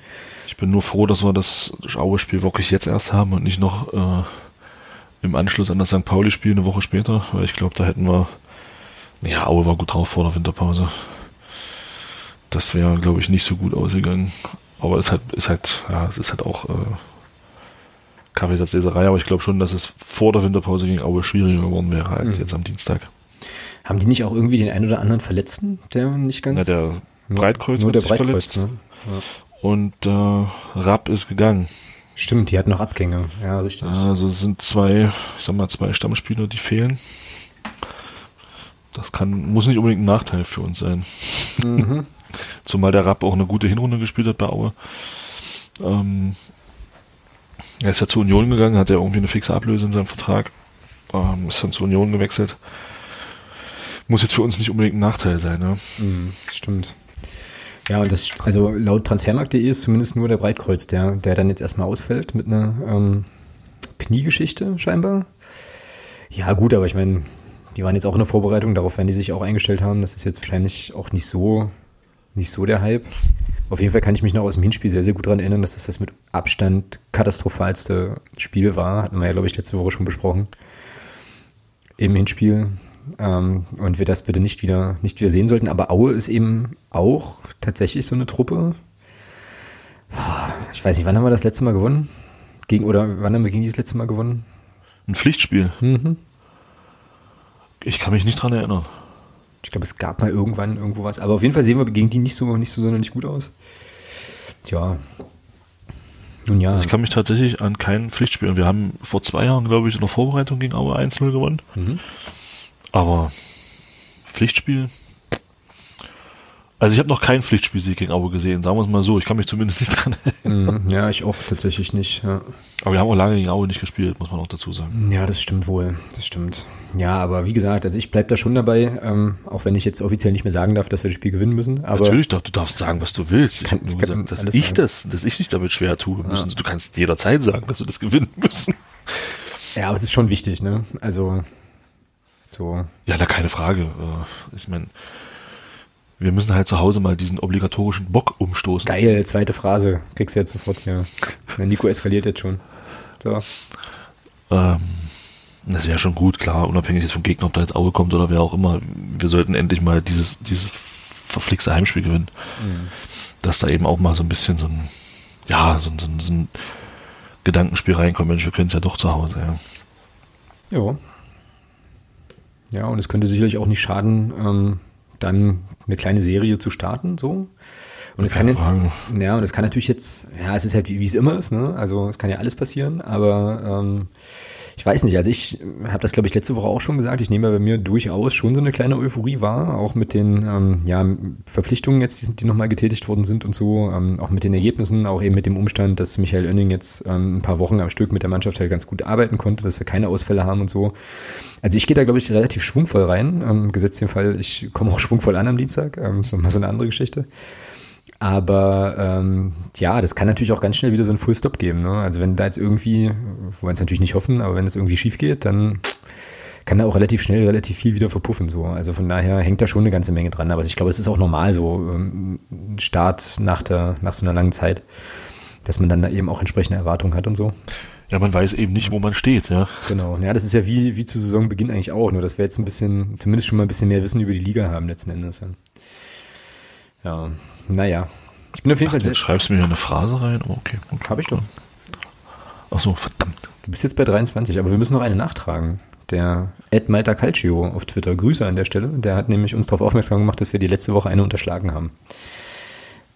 Ich bin nur froh, dass wir das Aue-Spiel wirklich jetzt erst haben und nicht noch äh, im Anschluss an das St. Pauli-Spiel eine Woche später, weil ich glaube, da hätten wir, ja, Aue war gut drauf vor der Winterpause. Das wäre, glaube ich, nicht so gut ausgegangen. Aber es ist halt, ist halt, ja, es ist halt auch äh, Kaffeesatzleserei, aber ich glaube schon, dass es vor der Winterpause gegen Aue schwieriger geworden wäre als mhm. jetzt am Dienstag. Haben die nicht auch irgendwie den einen oder anderen Verletzten, der nicht ganz. Ja, der Breitkreuz nur, der Breitkreuz, ne? ja. Und äh, Rapp ist gegangen. Stimmt, die hat noch Abgänge, ja, richtig. Also es sind zwei, ich sag mal, zwei Stammspieler, die fehlen. Das kann, muss nicht unbedingt ein Nachteil für uns sein. Mhm. <laughs> Zumal der Rapp auch eine gute Hinrunde gespielt hat bei Aue. Ähm, er ist ja zur Union gegangen, hat ja irgendwie eine fixe Ablöse in seinem Vertrag. Ähm, ist dann zur Union gewechselt. Muss jetzt für uns nicht unbedingt ein Nachteil sein, ne? Mhm, stimmt. Ja, und das, also laut Transfermarkt.de ist zumindest nur der Breitkreuz, der, der dann jetzt erstmal ausfällt mit einer ähm, Kniegeschichte scheinbar. Ja, gut, aber ich meine, die waren jetzt auch in der Vorbereitung, darauf werden die sich auch eingestellt haben. Das ist jetzt wahrscheinlich auch nicht so, nicht so der Hype. Auf jeden Fall kann ich mich noch aus dem Hinspiel sehr, sehr gut daran erinnern, dass das das mit Abstand katastrophalste Spiel war. Hatten wir ja, glaube ich, letzte Woche schon besprochen. Im Hinspiel. Ähm, und wir das bitte nicht wieder, nicht wieder sehen sollten. Aber Aue ist eben auch tatsächlich so eine Truppe. Ich weiß nicht, wann haben wir das letzte Mal gewonnen? Gegen, oder wann haben wir gegen dieses letzte Mal gewonnen? Ein Pflichtspiel. Mhm. Ich kann mich nicht dran erinnern. Ich glaube, es gab mal irgendwann irgendwo was. Aber auf jeden Fall sehen wir gegen die nicht so, nicht so sonderlich gut aus. Tja. Nun ja. Also ich kann mich tatsächlich an kein Pflichtspiel. Wir haben vor zwei Jahren, glaube ich, in der Vorbereitung gegen Aue 1-0 gewonnen. Mhm. Aber Pflichtspiel, also ich habe noch keinen Pflichtspielsieg gegen Aue gesehen, sagen wir es mal so. Ich kann mich zumindest nicht dran erinnern. Mhm. Ja, ich auch tatsächlich nicht. Ja. Aber wir haben auch lange gegen Aue nicht gespielt, muss man auch dazu sagen. Ja, das stimmt wohl. Das stimmt. Ja, aber wie gesagt, also ich bleibe da schon dabei, ähm, auch wenn ich jetzt offiziell nicht mehr sagen darf, dass wir das Spiel gewinnen müssen. Aber Natürlich, du darfst sagen, was du willst. Ich kann, ich kann gesagt, dass ich sagen. das, dass ich nicht damit schwer tue müssen. Ja. Du kannst jederzeit sagen, dass wir das gewinnen müssen. Ja, aber es ist schon wichtig, ne? Also so. Ja, da keine Frage. Äh, ich meine, wir müssen halt zu Hause mal diesen obligatorischen Bock umstoßen. Geil, zweite Phrase. Kriegst du jetzt sofort, ja. Der Nico eskaliert jetzt schon. So. Ähm, das wäre schon gut, klar, unabhängig jetzt vom Gegner, ob da jetzt Auge kommt oder wer auch immer. Wir sollten endlich mal dieses, dieses verflixte Heimspiel gewinnen. Mhm. Dass da eben auch mal so ein bisschen so ein, ja, so, so, so ein Gedankenspiel reinkommt. Mensch, wir können es ja doch zu Hause, ja. Ja. Ja, und es könnte sicherlich auch nicht schaden, ähm, dann eine kleine Serie zu starten, so. Und es kann ja, ja, und es kann natürlich jetzt, ja, es ist halt wie, wie es immer ist, ne? Also es kann ja alles passieren, aber ähm, Ich weiß nicht, also ich habe das, glaube ich, letzte Woche auch schon gesagt. Ich nehme bei mir durchaus schon so eine kleine Euphorie wahr, auch mit den ähm, ja, Verpflichtungen jetzt, die, die nochmal getätigt worden sind und so, ähm, auch mit den Ergebnissen, auch eben mit dem Umstand, dass Michael Oenning jetzt ähm, ein paar Wochen am Stück mit der Mannschaft halt ganz gut arbeiten konnte, dass wir keine Ausfälle haben und so. Also ich gehe da, glaube ich, relativ schwungvoll rein. Ähm, gesetzt den Fall, ich komme auch schwungvoll an am Dienstag. Ähm, ist nochmal so eine andere Geschichte. Aber ähm, ja, das kann natürlich auch ganz schnell wieder so ein Full-Stop geben. Ne? Also wenn da jetzt irgendwie, wir wollen es natürlich nicht hoffen, aber wenn es irgendwie schief geht, dann kann da auch relativ schnell relativ viel wieder verpuffen. So. Also von daher hängt da schon eine ganze Menge dran. Aber ich glaube, es ist auch normal so, ähm, Start nach, der, nach so einer langen Zeit, dass man dann da eben auch entsprechende Erwartungen hat und so. Ja, man weiß eben nicht, wo man steht, ja. Genau. Ja, das ist ja wie, wie zu Saisonbeginn eigentlich auch, nur dass wir jetzt ein bisschen, zumindest schon mal ein bisschen mehr Wissen über die Liga haben letzten Endes. Ja, naja. Ich bin auf jeden Ach, Fall sehr. Schreibst du mir hier eine Phrase rein. Oh, okay. okay. Habe ich doch. Ach so, verdammt. Du bist jetzt bei 23, aber wir müssen noch eine nachtragen. Der Ed Malta Calcio auf Twitter, Grüße an der Stelle, der hat nämlich uns darauf aufmerksam gemacht, dass wir die letzte Woche eine unterschlagen haben.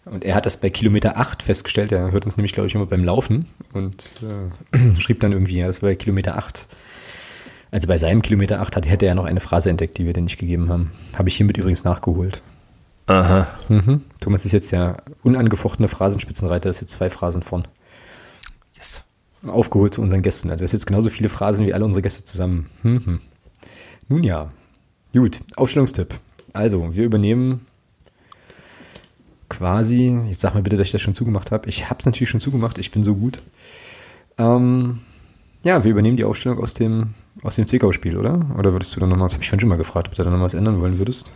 Und er hat das bei Kilometer 8 festgestellt, er hört uns nämlich, glaube ich, immer beim Laufen und äh, <clears throat> schrieb dann irgendwie, ja, das war bei Kilometer 8. Also bei seinem Kilometer 8 hat, hätte er noch eine Phrase entdeckt, die wir denn nicht gegeben haben. Habe ich hiermit übrigens nachgeholt. Aha. Mhm. Thomas ist jetzt der unangefochtene Phrasenspitzenreiter, ist jetzt zwei Phrasen vorn. Yes. Aufgeholt zu unseren Gästen. Also es ist jetzt genauso viele Phrasen wie alle unsere Gäste zusammen. Mhm. Nun ja. Gut, Aufstellungstipp. Also, wir übernehmen quasi, jetzt sag mal bitte, dass ich das schon zugemacht habe. Ich habe es natürlich schon zugemacht, ich bin so gut. Ähm, ja, wir übernehmen die Aufstellung aus dem, aus dem Zwickau-Spiel, oder? Oder würdest du dann nochmal, das habe ich vorhin schon mal gefragt, ob du da noch was ändern wollen würdest?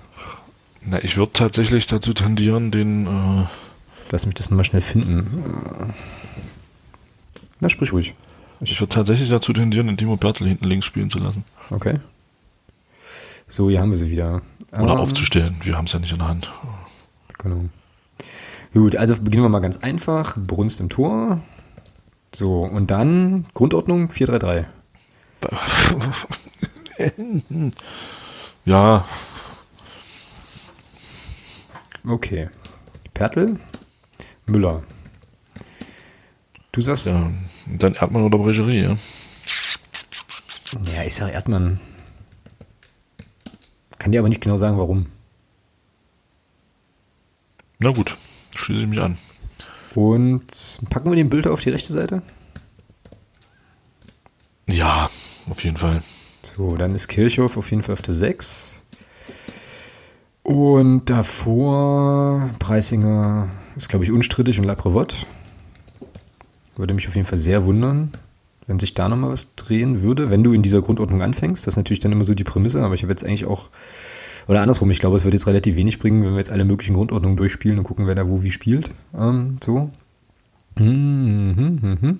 Na, ich würde tatsächlich dazu tendieren, den. Äh Lass mich das nochmal schnell finden. Na, sprich ruhig. ich würde tatsächlich dazu tendieren, den Timo Bertel hinten links spielen zu lassen. Okay. So, hier haben wir sie wieder. Oder Ähm, aufzustellen. Wir haben es ja nicht in der Hand. Genau. Gut, also beginnen wir mal ganz einfach. Brunst im Tor. So, und dann Grundordnung 4-3-3. <laughs> Ja, Okay. Pertl, Müller. Du sagst, ja, ja. Dann Erdmann oder Bregerie, ja. ich sag Erdmann. Kann dir aber nicht genau sagen, warum. Na gut, schließe ich mich an. Und packen wir den Bilder auf die rechte Seite? Ja, auf jeden Fall. So, dann ist Kirchhoff auf jeden Fall auf der 6. Und davor Preisinger ist, glaube ich, unstrittig und Laprevot. Würde mich auf jeden Fall sehr wundern, wenn sich da nochmal was drehen würde, wenn du in dieser Grundordnung anfängst. Das ist natürlich dann immer so die Prämisse, aber ich habe jetzt eigentlich auch, oder andersrum, ich glaube, es wird jetzt relativ wenig bringen, wenn wir jetzt alle möglichen Grundordnungen durchspielen und gucken, wer da wo wie spielt. Ähm, so. Mhm, mhm, mhm.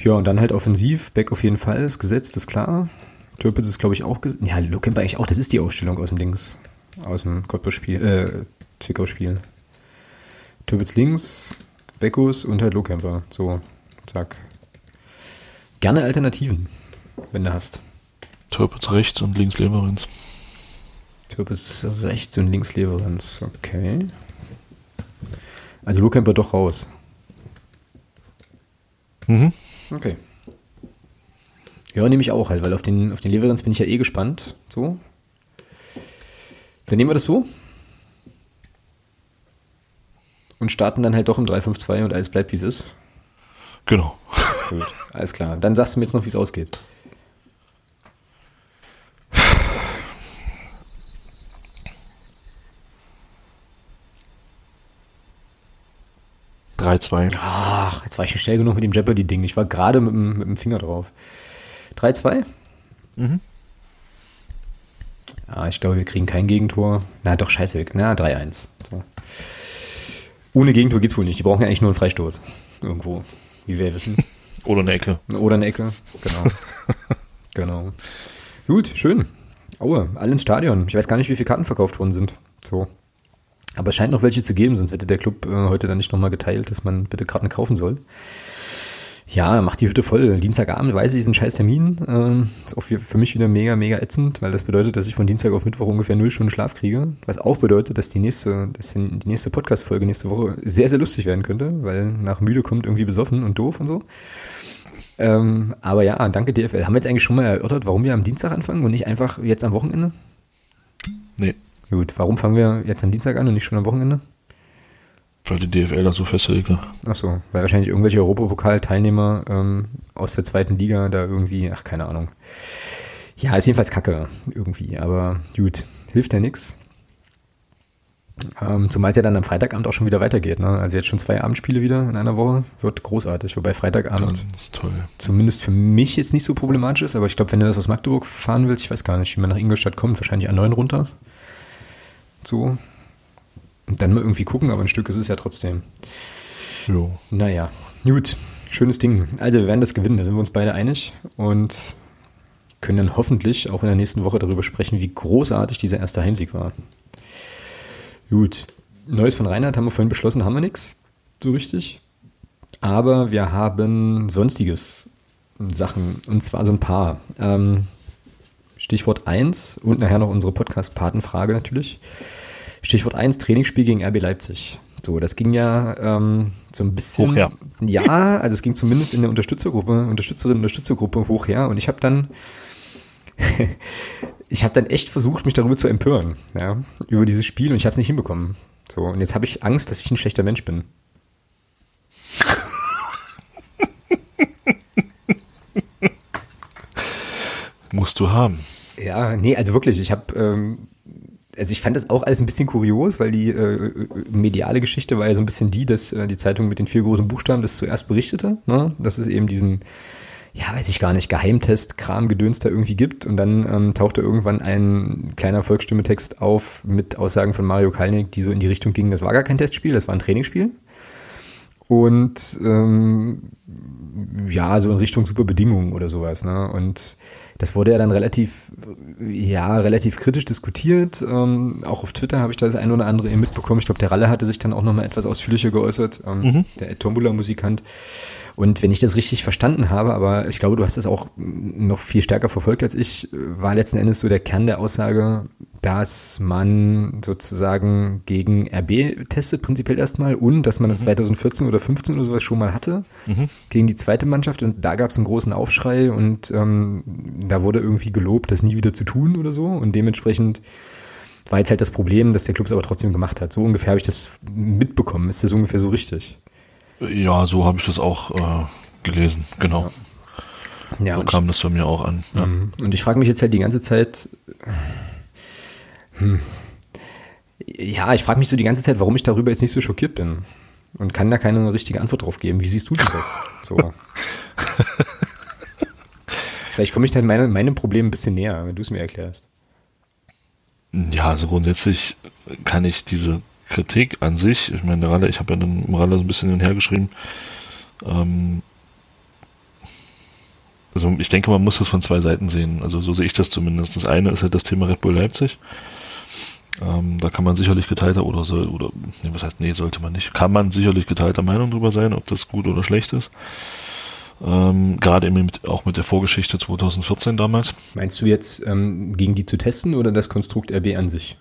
Ja, und dann halt offensiv, Back auf jeden Fall, ist gesetzt, ist klar. Türpitz ist, glaube ich, auch gesetzt. Ja, Lokemper eigentlich auch, das ist die Ausstellung aus dem Dings. Aus dem Cottbus-Spiel, äh, Zwickau-Spiel. Türpitz links, Beckus und halt Lokemper. So, zack. Gerne Alternativen, wenn du hast. Türpitz rechts und links Leverenz. Türpitz rechts und links Leverenz. Okay. Also Lokemper doch raus. Mhm. Okay. Ja, nehme ich auch halt, weil auf den, auf den Leverenz bin ich ja eh gespannt. So. Dann nehmen wir das so. Und starten dann halt doch im 3-5-2 und alles bleibt wie es ist. Genau. Gut, alles klar. Dann sagst du mir jetzt noch, wie es ausgeht. Drei, zwei. Ach, jetzt war ich schon schnell genug mit dem Jeopardy-Ding. Ich war gerade mit, dem- mit dem Finger drauf. 3-2? Mhm. Ja, ich glaube, wir kriegen kein Gegentor. Na, doch, scheiße. Na, 3-1. So. Ohne Gegentor geht's wohl nicht. Die brauchen ja eigentlich nur einen Freistoß. Irgendwo. Wie wir wissen. <laughs> Oder eine Ecke. Oder eine Ecke. Genau. <laughs> genau. Gut, schön. Aue, alle ins Stadion. Ich weiß gar nicht, wie viele Karten verkauft worden sind. So. Aber es scheint noch welche zu geben, sonst hätte der Club äh, heute dann nicht nochmal geteilt, dass man bitte Karten kaufen soll. Ja, macht die Hütte voll. Dienstagabend weiß ich, ist ein scheiß Termin. Ähm, ist auch für, für mich wieder mega, mega ätzend, weil das bedeutet, dass ich von Dienstag auf Mittwoch ungefähr null Stunden Schlaf kriege. Was auch bedeutet, dass die nächste, dass die die nächste Podcast-Folge nächste Woche sehr, sehr lustig werden könnte, weil nach müde kommt irgendwie besoffen und doof und so. Ähm, aber ja, danke DFL. Haben wir jetzt eigentlich schon mal erörtert, warum wir am Dienstag anfangen und nicht einfach jetzt am Wochenende? Nee. Gut, warum fangen wir jetzt am Dienstag an und nicht schon am Wochenende? Weil die DFL das so festhält. ne? Ach so, weil wahrscheinlich irgendwelche Europapokal-Teilnehmer ähm, aus der zweiten Liga da irgendwie, ach keine Ahnung. Ja, ist jedenfalls kacke irgendwie, aber gut, hilft ja nix. Ähm, Zumal es ja dann am Freitagabend auch schon wieder weitergeht. Ne? Also jetzt schon zwei Abendspiele wieder in einer Woche, wird großartig. Wobei Freitagabend zumindest für mich jetzt nicht so problematisch ist, aber ich glaube, wenn du das aus Magdeburg fahren willst, ich weiß gar nicht, wie man nach Ingolstadt kommt, wahrscheinlich an 9 runter. So. Und dann mal irgendwie gucken, aber ein Stück ist es ja trotzdem. Jo. Naja, gut, schönes Ding. Also wir werden das gewinnen, da sind wir uns beide einig und können dann hoffentlich auch in der nächsten Woche darüber sprechen, wie großartig dieser erste Heimsieg war. Gut, Neues von Reinhard haben wir vorhin beschlossen, haben wir nichts, so richtig. Aber wir haben sonstiges Sachen, und zwar so ein paar. Ähm, Stichwort 1 und nachher noch unsere Podcast-Patenfrage natürlich. Stichwort 1, Trainingsspiel gegen RB Leipzig. So, das ging ja ähm, so ein bisschen. Hoch her. Ja, also es ging zumindest in der Unterstützergruppe, Unterstützerinnen Unterstützergruppe hoch her. Und ich habe dann, <laughs> ich habe dann echt versucht, mich darüber zu empören, ja, über dieses Spiel und ich habe es nicht hinbekommen. So, und jetzt habe ich Angst, dass ich ein schlechter Mensch bin. <laughs> Musst du haben. Ja, nee, also wirklich, ich habe, ähm, also ich fand das auch alles ein bisschen kurios, weil die äh, mediale Geschichte war ja so ein bisschen die, dass äh, die Zeitung mit den vier großen Buchstaben das zuerst berichtete, ne? dass es eben diesen, ja, weiß ich gar nicht, Geheimtest-Kram, Gedöns da irgendwie gibt und dann ähm, tauchte irgendwann ein kleiner Volksstimmetext auf mit Aussagen von Mario Kalnick, die so in die Richtung gingen, das war gar kein Testspiel, das war ein Trainingsspiel. Und ähm, ja, so in Richtung super Bedingungen oder sowas. Ne? Und das wurde ja dann relativ, ja, relativ kritisch diskutiert. Ähm, auch auf Twitter habe ich da das ein oder andere eben mitbekommen. Ich glaube, der Ralle hatte sich dann auch nochmal etwas ausführlicher geäußert, ähm, der Ed Tombula-Musikant. Und wenn ich das richtig verstanden habe, aber ich glaube, du hast es auch noch viel stärker verfolgt als ich, war letzten Endes so der Kern der Aussage, dass man sozusagen gegen RB testet, prinzipiell erstmal, und dass man das 2014 oder 15 oder sowas schon mal hatte, gegen die zweite Mannschaft. Und da gab es einen großen Aufschrei und ähm, da wurde irgendwie gelobt, das nie wieder zu tun oder so. Und dementsprechend war jetzt halt das Problem, dass der Club es aber trotzdem gemacht hat. So ungefähr habe ich das mitbekommen. Ist das ungefähr so richtig? Ja, so habe ich das auch äh, gelesen, genau. Ja, So und kam das bei mir auch an. Ja. Mhm. Und ich frage mich jetzt halt die ganze Zeit, hm, ja, ich frage mich so die ganze Zeit, warum ich darüber jetzt nicht so schockiert bin. Und kann da keine richtige Antwort drauf geben. Wie siehst du denn das? So. <laughs> Vielleicht komme ich dann meine, meinem Problem ein bisschen näher, wenn du es mir erklärst. Ja, also grundsätzlich kann ich diese Kritik an sich, ich meine, Ralle, ich habe ja dann im Ralle so ein bisschen hin und her geschrieben, ähm, also ich denke, man muss das von zwei Seiten sehen. Also so sehe ich das zumindest. Das eine ist halt das Thema Red Bull Leipzig. Ähm, da kann man sicherlich geteilter oder soll, oder, nee, was heißt, nee, sollte man nicht. Kann man sicherlich geteilter Meinung drüber sein, ob das gut oder schlecht ist. Ähm, gerade eben mit, auch mit der Vorgeschichte 2014 damals. Meinst du jetzt, ähm, gegen die zu testen oder das Konstrukt RB an sich?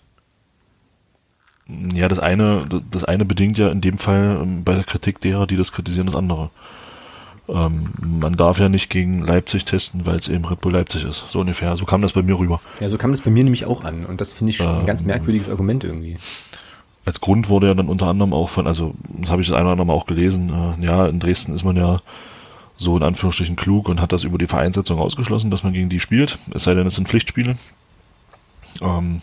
Ja, das eine, das eine bedingt ja in dem Fall ähm, bei der Kritik derer, die das kritisieren, das andere. Ähm, man darf ja nicht gegen Leipzig testen, weil es eben Red Bull Leipzig ist. So ungefähr. So kam das bei mir rüber. Ja, so kam das bei mir nämlich auch an. Und das finde ich schon ein Ähm, ganz merkwürdiges Argument irgendwie. Als Grund wurde ja dann unter anderem auch von, also das habe ich das eine oder andere Mal auch gelesen, äh, ja, in Dresden ist man ja so in Anführungsstrichen klug und hat das über die Vereinsetzung ausgeschlossen, dass man gegen die spielt, es sei denn, es sind Pflichtspiele. Ähm,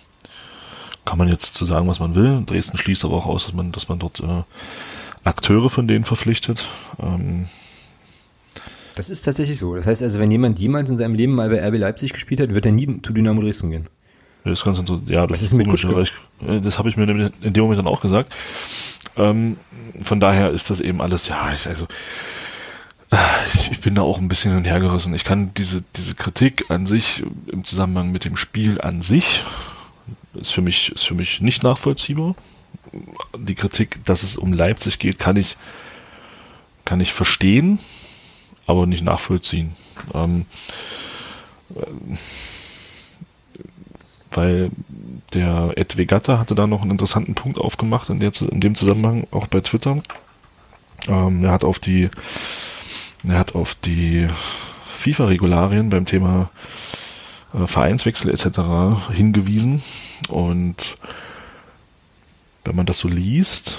kann man jetzt zu sagen, was man will. Dresden schließt aber auch aus, dass man, dass man dort äh, Akteure von denen verpflichtet. Ähm, Das ist tatsächlich so. Das heißt also, wenn jemand jemals in seinem Leben mal bei RB Leipzig gespielt hat, wird er nie zu Dynamo Dresden gehen. Das ist ganz interessant. Ja, das Was ist mit komisch, ich, äh, das habe ich mir in dem Moment dann auch gesagt. Ähm, von daher ist das eben alles, ja, ich, also ich, bin da auch ein bisschen hin und her gerissen. Ich kann diese, diese Kritik an sich im Zusammenhang mit dem Spiel an sich ist für mich, ist für mich nicht nachvollziehbar. Die Kritik, dass es um Leipzig geht, kann ich, kann ich verstehen, aber nicht nachvollziehen. Ähm, weil der Ed Vegata hatte da noch einen interessanten Punkt aufgemacht in, der, in dem Zusammenhang, auch bei Twitter. Ähm, er hat auf die Er hat auf die FIFA-Regularien beim Thema äh, Vereinswechsel etc. hingewiesen. Und wenn man das so liest,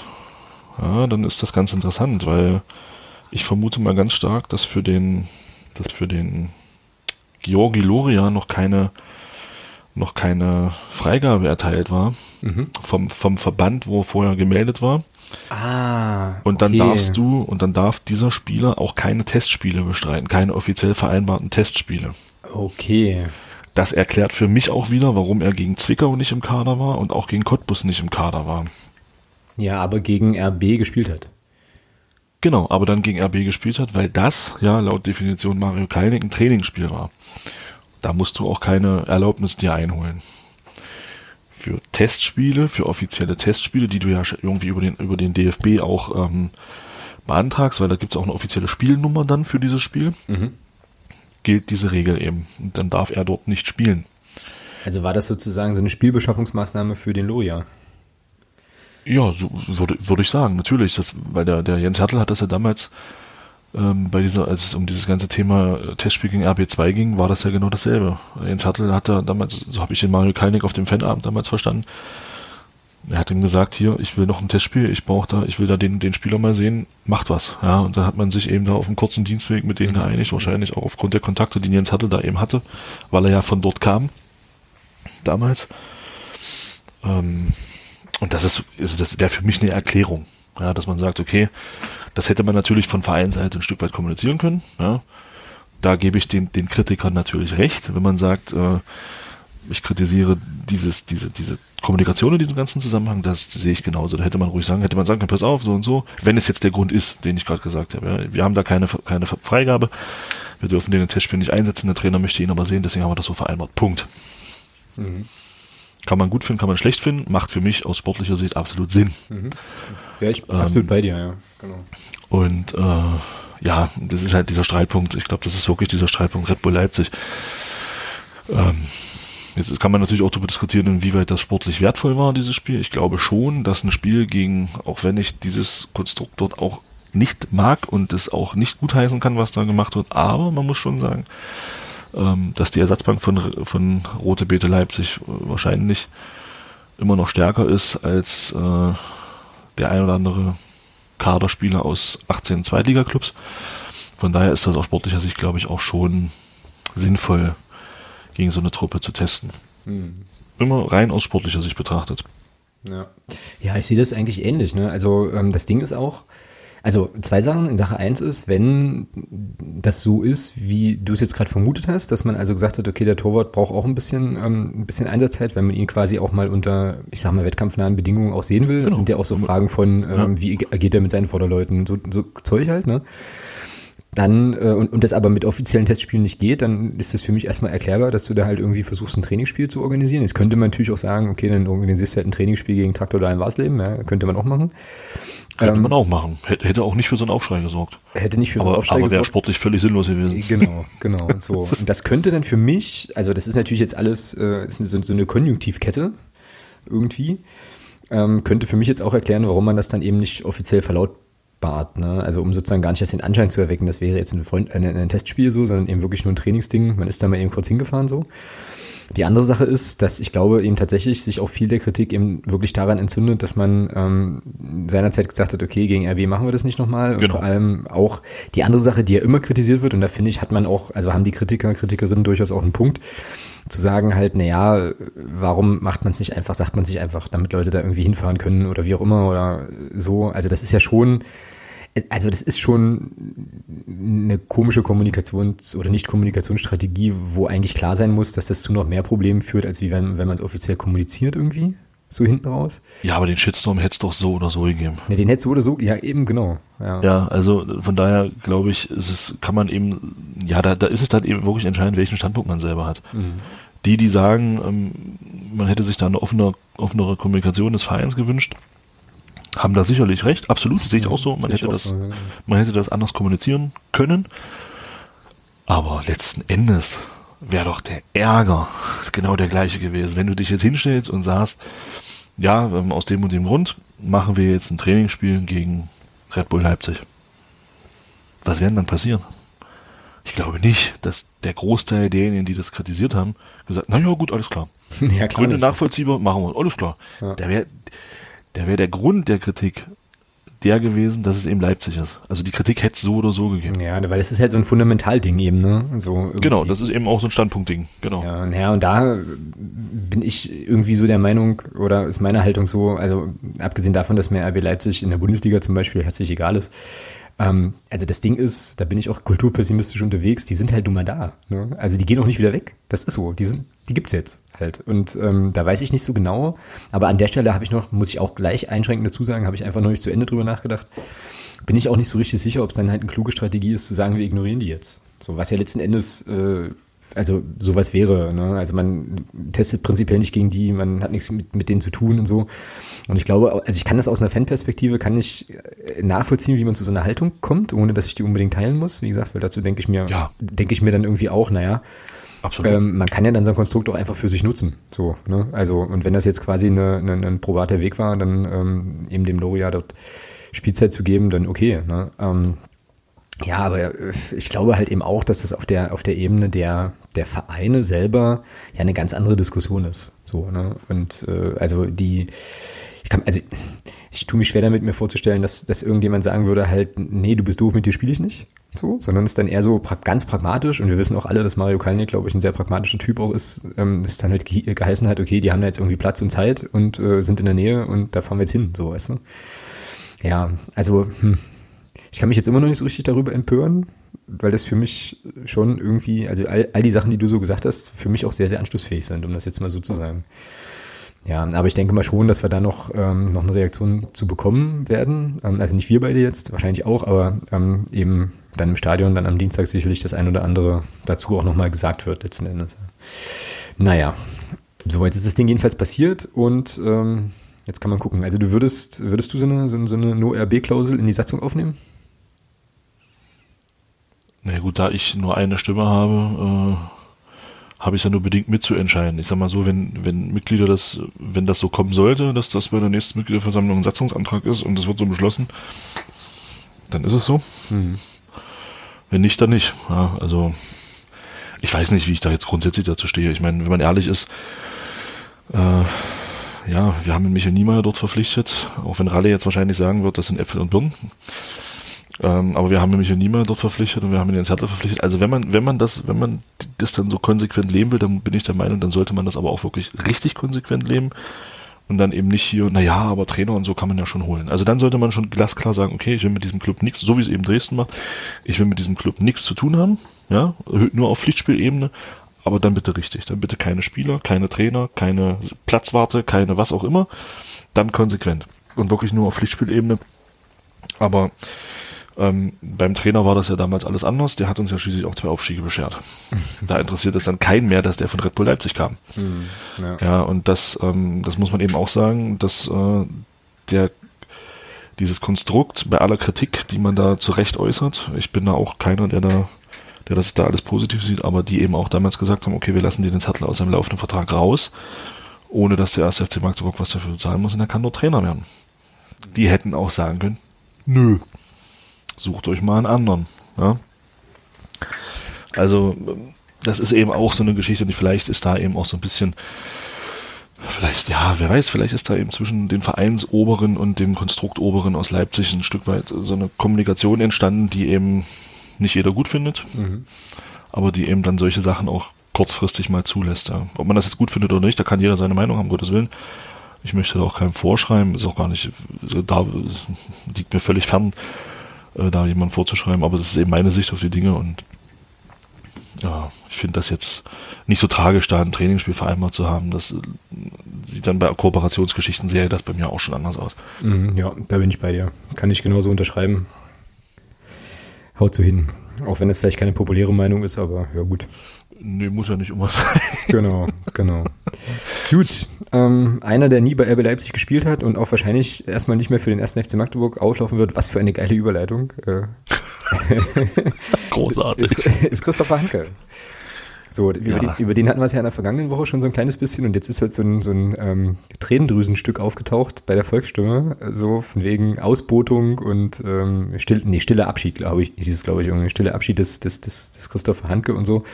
ja, dann ist das ganz interessant, weil ich vermute mal ganz stark, dass für den, dass für den Georgi Loria noch keine noch keine Freigabe erteilt war mhm. vom, vom Verband, wo er vorher gemeldet war. Ah. Und dann okay. darfst du, und dann darf dieser Spieler auch keine Testspiele bestreiten, keine offiziell vereinbarten Testspiele. Okay. Das erklärt für mich auch wieder, warum er gegen Zwickau nicht im Kader war und auch gegen Cottbus nicht im Kader war. Ja, aber gegen RB gespielt hat. Genau, aber dann gegen RB gespielt hat, weil das ja laut Definition Mario Kalnick ein Trainingsspiel war. Da musst du auch keine Erlaubnis dir einholen. Für Testspiele, für offizielle Testspiele, die du ja irgendwie über den, über den DFB auch ähm, beantragst, weil da gibt es auch eine offizielle Spielnummer dann für dieses Spiel, mhm. gilt diese Regel eben. Und dann darf er dort nicht spielen. Also war das sozusagen so eine Spielbeschaffungsmaßnahme für den Loja? Ja, so würde, würde ich sagen, natürlich. Das, weil der, der Jens Hertel hat das ja damals ähm, bei dieser, als es um dieses ganze Thema äh, Testspiel gegen RB2 ging, war das ja genau dasselbe. Jens Hertel hat da damals, so habe ich den Mario Kalnick auf dem Fanabend damals verstanden, er hat ihm gesagt, hier, ich will noch ein Testspiel, ich brauche da, ich will da den, den Spieler mal sehen, macht was. Ja, und da hat man sich eben da auf einem kurzen Dienstweg mit denen geeinigt, wahrscheinlich auch aufgrund der Kontakte, die Jens Hertel da eben hatte, weil er ja von dort kam, damals. Ähm, und das ist, also das wäre für mich eine Erklärung, ja, dass man sagt, okay, das hätte man natürlich von Vereinsseite ein Stück weit kommunizieren können. Ja. Da gebe ich den, den Kritikern natürlich recht, wenn man sagt, äh, ich kritisiere dieses, diese, diese Kommunikation in diesem ganzen Zusammenhang, das sehe ich genauso. Da hätte man ruhig sagen, hätte man sagen können, pass auf, so und so, wenn es jetzt der Grund ist, den ich gerade gesagt habe. Ja. Wir haben da keine, keine Freigabe, wir dürfen den Testspiel nicht einsetzen, der Trainer möchte ihn aber sehen, deswegen haben wir das so vereinbart. Punkt. Mhm. Kann man gut finden, kann man schlecht finden, macht für mich aus sportlicher Sicht absolut Sinn. Mhm. Wäre ich ähm, absolut bei dir, ja. Genau. Und äh, ja, das ist halt dieser Streitpunkt. Ich glaube, das ist wirklich dieser Streitpunkt Red Bull Leipzig. Ähm, jetzt kann man natürlich auch darüber diskutieren, inwieweit das sportlich wertvoll war, dieses Spiel. Ich glaube schon, dass ein Spiel gegen, auch wenn ich dieses Konstrukt dort auch nicht mag und es auch nicht gutheißen kann, was da gemacht wird, aber man muss schon sagen, ähm, dass die Ersatzbank von, von Rote Beete Leipzig äh, wahrscheinlich immer noch stärker ist als äh, der ein oder andere Kaderspieler aus 18 Zweitliga-Clubs. Von daher ist das aus sportlicher Sicht, glaube ich, auch schon sinnvoll, gegen so eine Truppe zu testen. Hm. Immer rein aus sportlicher Sicht betrachtet. Ja, ja ich sehe das eigentlich ähnlich. Ne? Also ähm, das Ding ist auch, also zwei Sachen. In Sache eins ist, wenn das so ist, wie du es jetzt gerade vermutet hast, dass man also gesagt hat, okay, der Torwart braucht auch ein bisschen, ähm, ein bisschen Einsatzzeit, wenn man ihn quasi auch mal unter, ich sag mal, wettkampfnahen Bedingungen auch sehen will. Das genau. sind ja auch so Fragen von, ähm, ja. wie agiert er mit seinen Vorderleuten, so, so Zeug halt, ne? Dann äh, und, und das aber mit offiziellen Testspielen nicht geht, dann ist das für mich erstmal erklärbar, dass du da halt irgendwie versuchst, ein Trainingsspiel zu organisieren. Jetzt könnte man natürlich auch sagen, okay, dann organisierst du halt ein Trainingsspiel gegen Traktor da in Warsleben, ja, könnte man auch machen. Könnte ähm, man auch machen. Hätte auch nicht für so einen Aufschrei gesorgt. Hätte nicht für aber, so einen Aufschrei aber gesorgt. Aber wäre sportlich völlig sinnlos gewesen. Genau, genau. Und so. Und das könnte dann für mich, also das ist natürlich jetzt alles, äh, ist so, so eine Konjunktivkette irgendwie, ähm, könnte für mich jetzt auch erklären, warum man das dann eben nicht offiziell verlautbart. Ne? Also um sozusagen gar nicht das den Anschein zu erwecken, das wäre jetzt ein, Freund, ein, ein Testspiel so, sondern eben wirklich nur ein Trainingsding. Man ist da mal eben kurz hingefahren so. Die andere Sache ist, dass ich glaube, eben tatsächlich sich auch viel der Kritik eben wirklich daran entzündet, dass man ähm, seinerzeit gesagt hat, okay, gegen RB machen wir das nicht nochmal. Und genau. vor allem auch die andere Sache, die ja immer kritisiert wird, und da finde ich, hat man auch, also haben die Kritiker, Kritikerinnen durchaus auch einen Punkt, zu sagen halt, na ja, warum macht man es nicht einfach, sagt man sich einfach, damit Leute da irgendwie hinfahren können oder wie auch immer oder so. Also das ist ja schon also das ist schon eine komische Kommunikations- oder Nicht-Kommunikationsstrategie, wo eigentlich klar sein muss, dass das zu noch mehr Problemen führt, als wie wenn, wenn man es offiziell kommuniziert irgendwie. So hinten raus. Ja, aber den Shitstorm hätte es doch so oder so gegeben. Ja, den hätte es so oder so, ja, eben, genau. Ja, ja also von daher glaube ich, es, kann man eben, ja, da, da ist es dann eben wirklich entscheidend, welchen Standpunkt man selber hat. Mhm. Die, die sagen, ähm, man hätte sich da eine offene, offenere Kommunikation des Vereins gewünscht, haben da sicherlich recht, absolut, sehe ich auch so. Man hätte, das, so, ja. man hätte das anders kommunizieren können. Aber letzten Endes wäre doch der Ärger genau der gleiche gewesen. Wenn du dich jetzt hinstellst und sagst, ja, ähm, aus dem und dem Grund machen wir jetzt ein Trainingsspiel gegen Red Bull Leipzig. was werden dann passieren? Ich glaube nicht, dass der Großteil derjenigen, die das kritisiert haben, gesagt, na ja, gut, alles klar. <laughs> Ja, klar Gründe nicht. nachvollziehbar, machen wir, alles klar. Ja. Der wäre der, wär der Grund der Kritik der gewesen, dass es eben Leipzig ist. Also die Kritik hätte es so oder so gegeben. Ja, weil es ist halt so ein Fundamentalding eben, ne? So genau, das ist eben auch so ein Standpunktding, genau. Ja, und, ja, und da bin ich irgendwie so der Meinung, oder ist meine Haltung so, also abgesehen davon, dass mir RB Leipzig in der Bundesliga zum Beispiel herzlich egal ist, ähm, also das Ding ist, da bin ich auch kulturpessimistisch unterwegs, die sind halt nun mal da. Ne? Also die gehen auch nicht wieder weg. Das ist so. Die sind, die gibt's jetzt halt. Und ähm, da weiß ich nicht so genau. Aber an der Stelle habe ich noch, muss ich auch gleich einschränkend dazu sagen, habe ich einfach noch nicht zu Ende drüber nachgedacht. Bin ich auch nicht so richtig sicher, ob es dann halt eine kluge Strategie ist, zu sagen, wir ignorieren die jetzt. So, was ja letzten Endes äh, also sowas wäre. Ne? Also man testet prinzipiell nicht gegen die, man hat nichts mit, mit denen zu tun und so. Und ich glaube, also ich kann das aus einer Fanperspektive, kann ich äh, nachvollziehen, wie man zu so einer Haltung kommt, ohne dass ich die unbedingt teilen muss. Wie gesagt, weil dazu denke ich mir, ja. denke ich mir dann irgendwie auch, naja, Absolut. Ähm, man kann ja dann so ein Konstrukt auch einfach für sich nutzen. So, ne? Also, und wenn das jetzt quasi eine, eine, ein probater Weg war, dann ähm, eben dem Loria dort Spielzeit zu geben, dann okay. Ne? Ähm, ja, aber äh, ich glaube halt eben auch, dass das auf der, auf der Ebene der, der Vereine selber ja eine ganz andere Diskussion ist. So, ne? Und äh, also die, ich kann, also ich tue mich schwer damit, mir vorzustellen, dass, dass irgendjemand sagen würde, halt, nee, du bist doof, mit dir spiele ich nicht. So, sondern ist dann eher so pra ganz pragmatisch und wir wissen auch alle, dass Mario Kalnick, glaube ich, ein sehr pragmatischer Typ auch ist. Ähm, das ist dann halt ge geheißen hat, okay, die haben da jetzt irgendwie Platz und Zeit und äh, sind in der Nähe und da fahren wir jetzt hin, so, weißt du. Ja, also, hm, ich kann mich jetzt immer noch nicht so richtig darüber empören, weil das für mich schon irgendwie, also all, all die Sachen, die du so gesagt hast, für mich auch sehr, sehr anschlussfähig sind, um das jetzt mal so zu sagen. Ja, aber ich denke mal schon, dass wir da noch, ähm, noch eine Reaktion zu bekommen werden. Ähm, also nicht wir beide jetzt, wahrscheinlich auch, aber ähm, eben dann im Stadion, dann am Dienstag sicherlich das ein oder andere dazu auch nochmal gesagt wird, letzten Endes. Naja, soweit ist das Ding jedenfalls passiert und ähm, jetzt kann man gucken. Also du würdest, würdest du so eine, so, so eine No-RB-Klausel in die Satzung aufnehmen? Na gut, da ich nur eine Stimme habe, äh, habe ich ja nur bedingt mitzuentscheiden. Ich sag mal so, wenn, wenn Mitglieder das, wenn das so kommen sollte, dass das bei der nächsten Mitgliederversammlung ein Satzungsantrag ist und das wird so beschlossen, dann ist es so. Mhm. Wenn nicht, dann nicht. Ja, also ich weiß nicht, wie ich da jetzt grundsätzlich dazu stehe. Ich meine, wenn man ehrlich ist, äh, ja, wir haben Michael Niemeyer dort verpflichtet, auch wenn Ralle jetzt wahrscheinlich sagen wird, das sind Äpfel und Birnen. Ähm, aber wir haben nämlich niemanden dort verpflichtet und wir haben ihn ins Hertha verpflichtet. Also wenn man, wenn man das, wenn man das dann so konsequent leben will, dann bin ich der Meinung, dann sollte man das aber auch wirklich richtig konsequent leben und dann eben nicht hier, naja, aber Trainer und so kann man ja schon holen. Also dann sollte man schon glasklar sagen, okay, ich will mit diesem Club nichts, so wie es eben Dresden macht, ich will mit diesem Club nichts zu tun haben, ja, nur auf Pflichtspielebene, aber dann bitte richtig, dann bitte keine Spieler, keine Trainer, keine Platzwarte, keine was auch immer, dann konsequent und wirklich nur auf Pflichtspielebene. Aber ähm, beim Trainer war das ja damals alles anders. Der hat uns ja schließlich auch zwei Aufstiege beschert. <laughs> da interessiert es dann keinen mehr, dass der von Red Bull Leipzig kam. Mhm, ja. ja. und das, ähm, das muss man eben auch sagen, dass äh, der dieses Konstrukt bei aller Kritik, die man da zu Recht äußert, ich bin da auch keiner, der da der das da alles positiv sieht, aber die eben auch damals gesagt haben, okay, wir lassen den Zettel aus seinem laufenden Vertrag raus, ohne dass der erste FC Magdeburg was dafür zahlen muss und er kann nur Trainer werden. Die hätten auch sagen können, nö, sucht euch mal einen anderen. Ja? Also, das ist eben auch so eine Geschichte und vielleicht ist da eben auch so ein bisschen, vielleicht, ja, wer weiß, vielleicht ist da eben zwischen den Vereinsoberen und dem Konstruktoberen aus Leipzig ein Stück weit so eine Kommunikation entstanden, die eben nicht jeder gut findet, mhm. aber die eben dann solche Sachen auch kurzfristig mal zulässt. Ja. Ob man das jetzt gut findet oder nicht, da kann jeder seine Meinung haben, Gottes Willen. Ich möchte da auch keinem vorschreiben, ist auch gar nicht, da liegt mir völlig fern, äh, da jemand vorzuschreiben, aber das ist eben meine Sicht auf die Dinge und ja, ich finde das jetzt nicht so tragisch, da ein Trainingsspiel vereinbart zu haben. Das äh, sieht dann bei Kooperationsgeschichten sehe das bei mir auch schon anders aus. Mhm, ja, da bin ich bei dir. Kann ich genauso unterschreiben. Haut so hin. Auch wenn das vielleicht keine populäre Meinung ist, aber ja gut. Nee, muss ja nicht immer sein. <laughs> Genau, genau. Gut, ähm, einer, der nie bei RB Leipzig gespielt hat und auch wahrscheinlich erstmal nicht mehr für den ersten FC Magdeburg auslaufen wird, was für eine geile Überleitung. Äh, <laughs> Großartig. Ist, ist Christopher Hanke. So, über, ja. den, über, den, hatten wir es ja in der vergangenen Woche schon so ein kleines bisschen und jetzt ist halt so ein, so ein ähm, Tränendrüsenstück aufgetaucht bei der Volksstimme, so von wegen Ausbotung und ähm, still, nee, stille Abschied, glaube ich, hieß es, glaube ich, irgendwie, stille Abschied des, des, des, des Christopher Handke und so.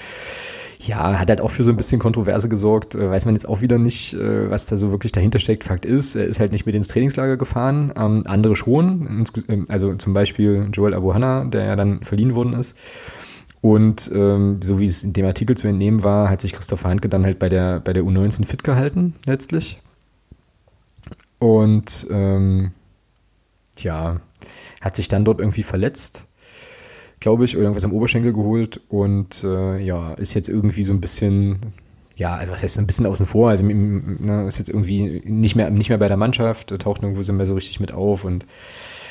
Ja, hat halt auch für so ein bisschen Kontroverse gesorgt. Äh, weiß man jetzt auch wieder nicht, äh, was da so wirklich dahinter steckt. Fakt ist, er ist halt nicht mit ins Trainingslager gefahren. Ähm, andere schon. Ähm, also zum Beispiel Joel Abuhanna, der ja dann verliehen worden ist. Und ähm, so wie es in dem Artikel zu entnehmen war, hat sich Christopher Handke dann halt bei der, bei der U19 fit gehalten, letztlich. Und ähm, ja, hat sich dann dort irgendwie verletzt, glaube ich, oder irgendwas am Oberschenkel geholt und äh, ja, ist jetzt irgendwie so ein bisschen, ja, also was heißt so ein bisschen außen vor, also ne, ist jetzt irgendwie nicht mehr, nicht mehr bei der Mannschaft, taucht nirgendwo so mehr so richtig mit auf und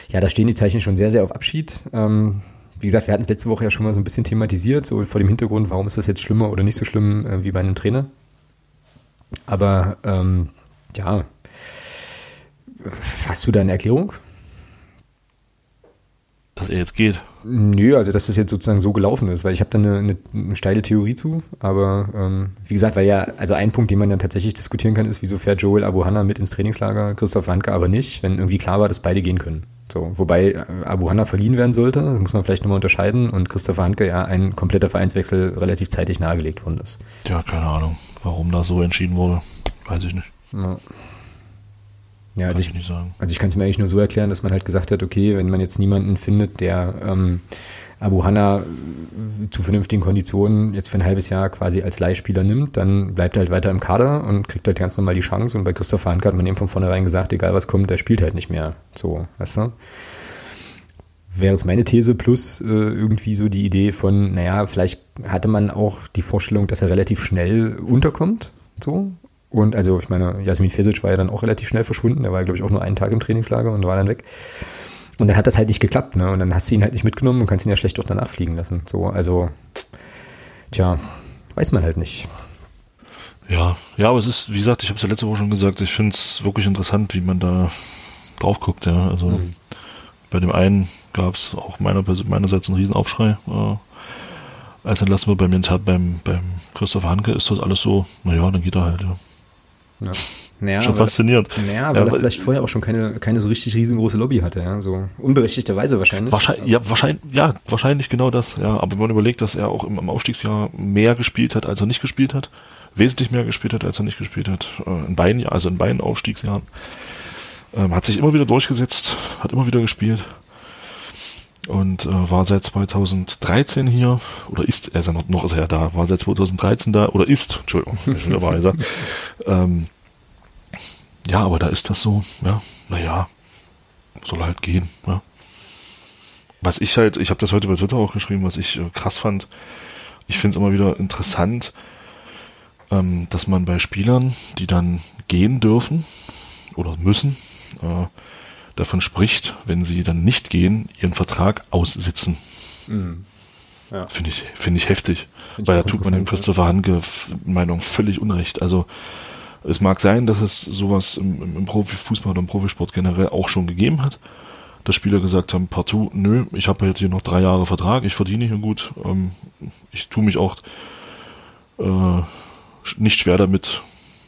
ja, da stehen die Zeichen schon sehr, sehr auf Abschied. Ähm, wie gesagt, wir hatten es letzte Woche ja schon mal so ein bisschen thematisiert, so vor dem Hintergrund, warum ist das jetzt schlimmer oder nicht so schlimm äh, wie bei einem Trainer. Aber ähm, ja, hast du da eine Erklärung? Dass er jetzt geht. Nö, also dass das jetzt sozusagen so gelaufen ist, weil ich habe da eine, eine, eine, steile Theorie zu, aber ähm, wie gesagt, weil ja, also ein Punkt, den man dann tatsächlich diskutieren kann, ist, wieso fährt Joel Abuhanna mit ins Trainingslager, Christoph Wanke aber nicht, wenn irgendwie klar war, dass beide gehen können. So, wobei äh, Abu Hanna verliehen werden sollte, das muss man vielleicht nochmal unterscheiden und Christopher Handke ja ein kompletter Vereinswechsel relativ zeitig nahegelegt worden ist. Ja, keine Ahnung, warum da so entschieden wurde, weiß ich nicht. Ja. Ja, also ich, ich also ich kann es mir eigentlich nur so erklären, dass man halt gesagt hat, okay, wenn man jetzt niemanden findet, der ähm, Abu Hanna zu vernünftigen Konditionen jetzt für ein halbes Jahr quasi als Leihspieler nimmt, dann bleibt er halt weiter im Kader und kriegt halt ganz normal die Chance. Und bei Christopher Hanke hat man eben von vornherein gesagt, egal was kommt, der spielt halt nicht mehr. So, weißt du? Wäre jetzt meine These plus äh, irgendwie so die Idee von, naja, vielleicht hatte man auch die Vorstellung, dass er relativ schnell unterkommt. So. Und also, ich meine, Jasmin Fesic war ja dann auch relativ schnell verschwunden. Der war, glaube ich, auch nur einen Tag im Trainingslager und war dann weg. Und dann hat das halt nicht geklappt, ne? Und dann hast du ihn halt nicht mitgenommen und kannst ihn ja schlecht auch danach fliegen lassen. So, also, tja, weiß man halt nicht. Ja, ja, aber es ist, wie gesagt, ich habe es ja letzte Woche schon gesagt, ich finde es wirklich interessant, wie man da drauf guckt, ja. Also mhm. bei dem einen gab es auch meiner, meinerseits einen Riesenaufschrei. Äh, als dann lassen wir bei mir beim, beim Christopher Hanke ist das alles so, naja, dann geht er halt, ja. ja. Naja, schon faszinierend. Naja, weil ja, er vielleicht vorher auch schon keine, keine so richtig riesengroße Lobby hatte, ja, so unberechtigterweise wahrscheinlich. Wahrscheinlich, ja, wahrscheinlich, ja, wahrscheinlich genau das, ja. Aber wenn man überlegt, dass er auch im, im Aufstiegsjahr mehr gespielt hat, als er nicht gespielt hat, wesentlich mehr gespielt hat, als er nicht gespielt hat, äh, in beiden, also in beiden Aufstiegsjahren, ähm, hat sich immer wieder durchgesetzt, hat immer wieder gespielt und äh, war seit 2013 hier oder ist, er ist ja noch, noch ist er ja da, war seit 2013 da oder ist, Entschuldigung, schon war er, ähm, ja, aber da ist das so, ja, naja, soll halt gehen, ja. Was ich halt, ich habe das heute bei Twitter auch geschrieben, was ich äh, krass fand, ich finde es immer wieder interessant, ähm, dass man bei Spielern, die dann gehen dürfen oder müssen, äh, davon spricht, wenn sie dann nicht gehen, ihren Vertrag aussitzen. Mhm. Ja. Finde ich, finde ich heftig. Find weil da tut man dem Christopher Hanke Meinung völlig unrecht. Also es mag sein, dass es sowas im, im Profifußball oder im Profisport generell auch schon gegeben hat, dass Spieler gesagt haben, partout, nö, ich habe jetzt hier noch drei Jahre Vertrag, ich verdiene hier gut, ähm, ich tue mich auch äh, nicht schwer damit,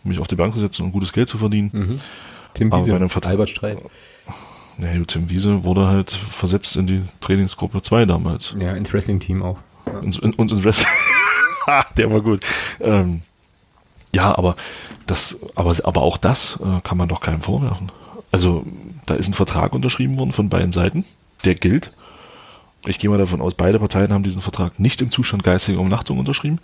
mich auf die Bank zu setzen und gutes Geld zu verdienen. Mhm. Tim Wiese, Albert Streit. Ja, Tim Wiese wurde halt versetzt in die Trainingsgruppe 2 damals. Ja, ins Wrestling-Team auch. Ja. Und, und ins Wrestling. <laughs> Der war gut. Ähm, ja, aber das, aber, aber auch das äh, kann man doch keinem vorwerfen. Also, da ist ein Vertrag unterschrieben worden von beiden Seiten, der gilt. Ich gehe mal davon aus, beide Parteien haben diesen Vertrag nicht im Zustand geistiger Umnachtung unterschrieben.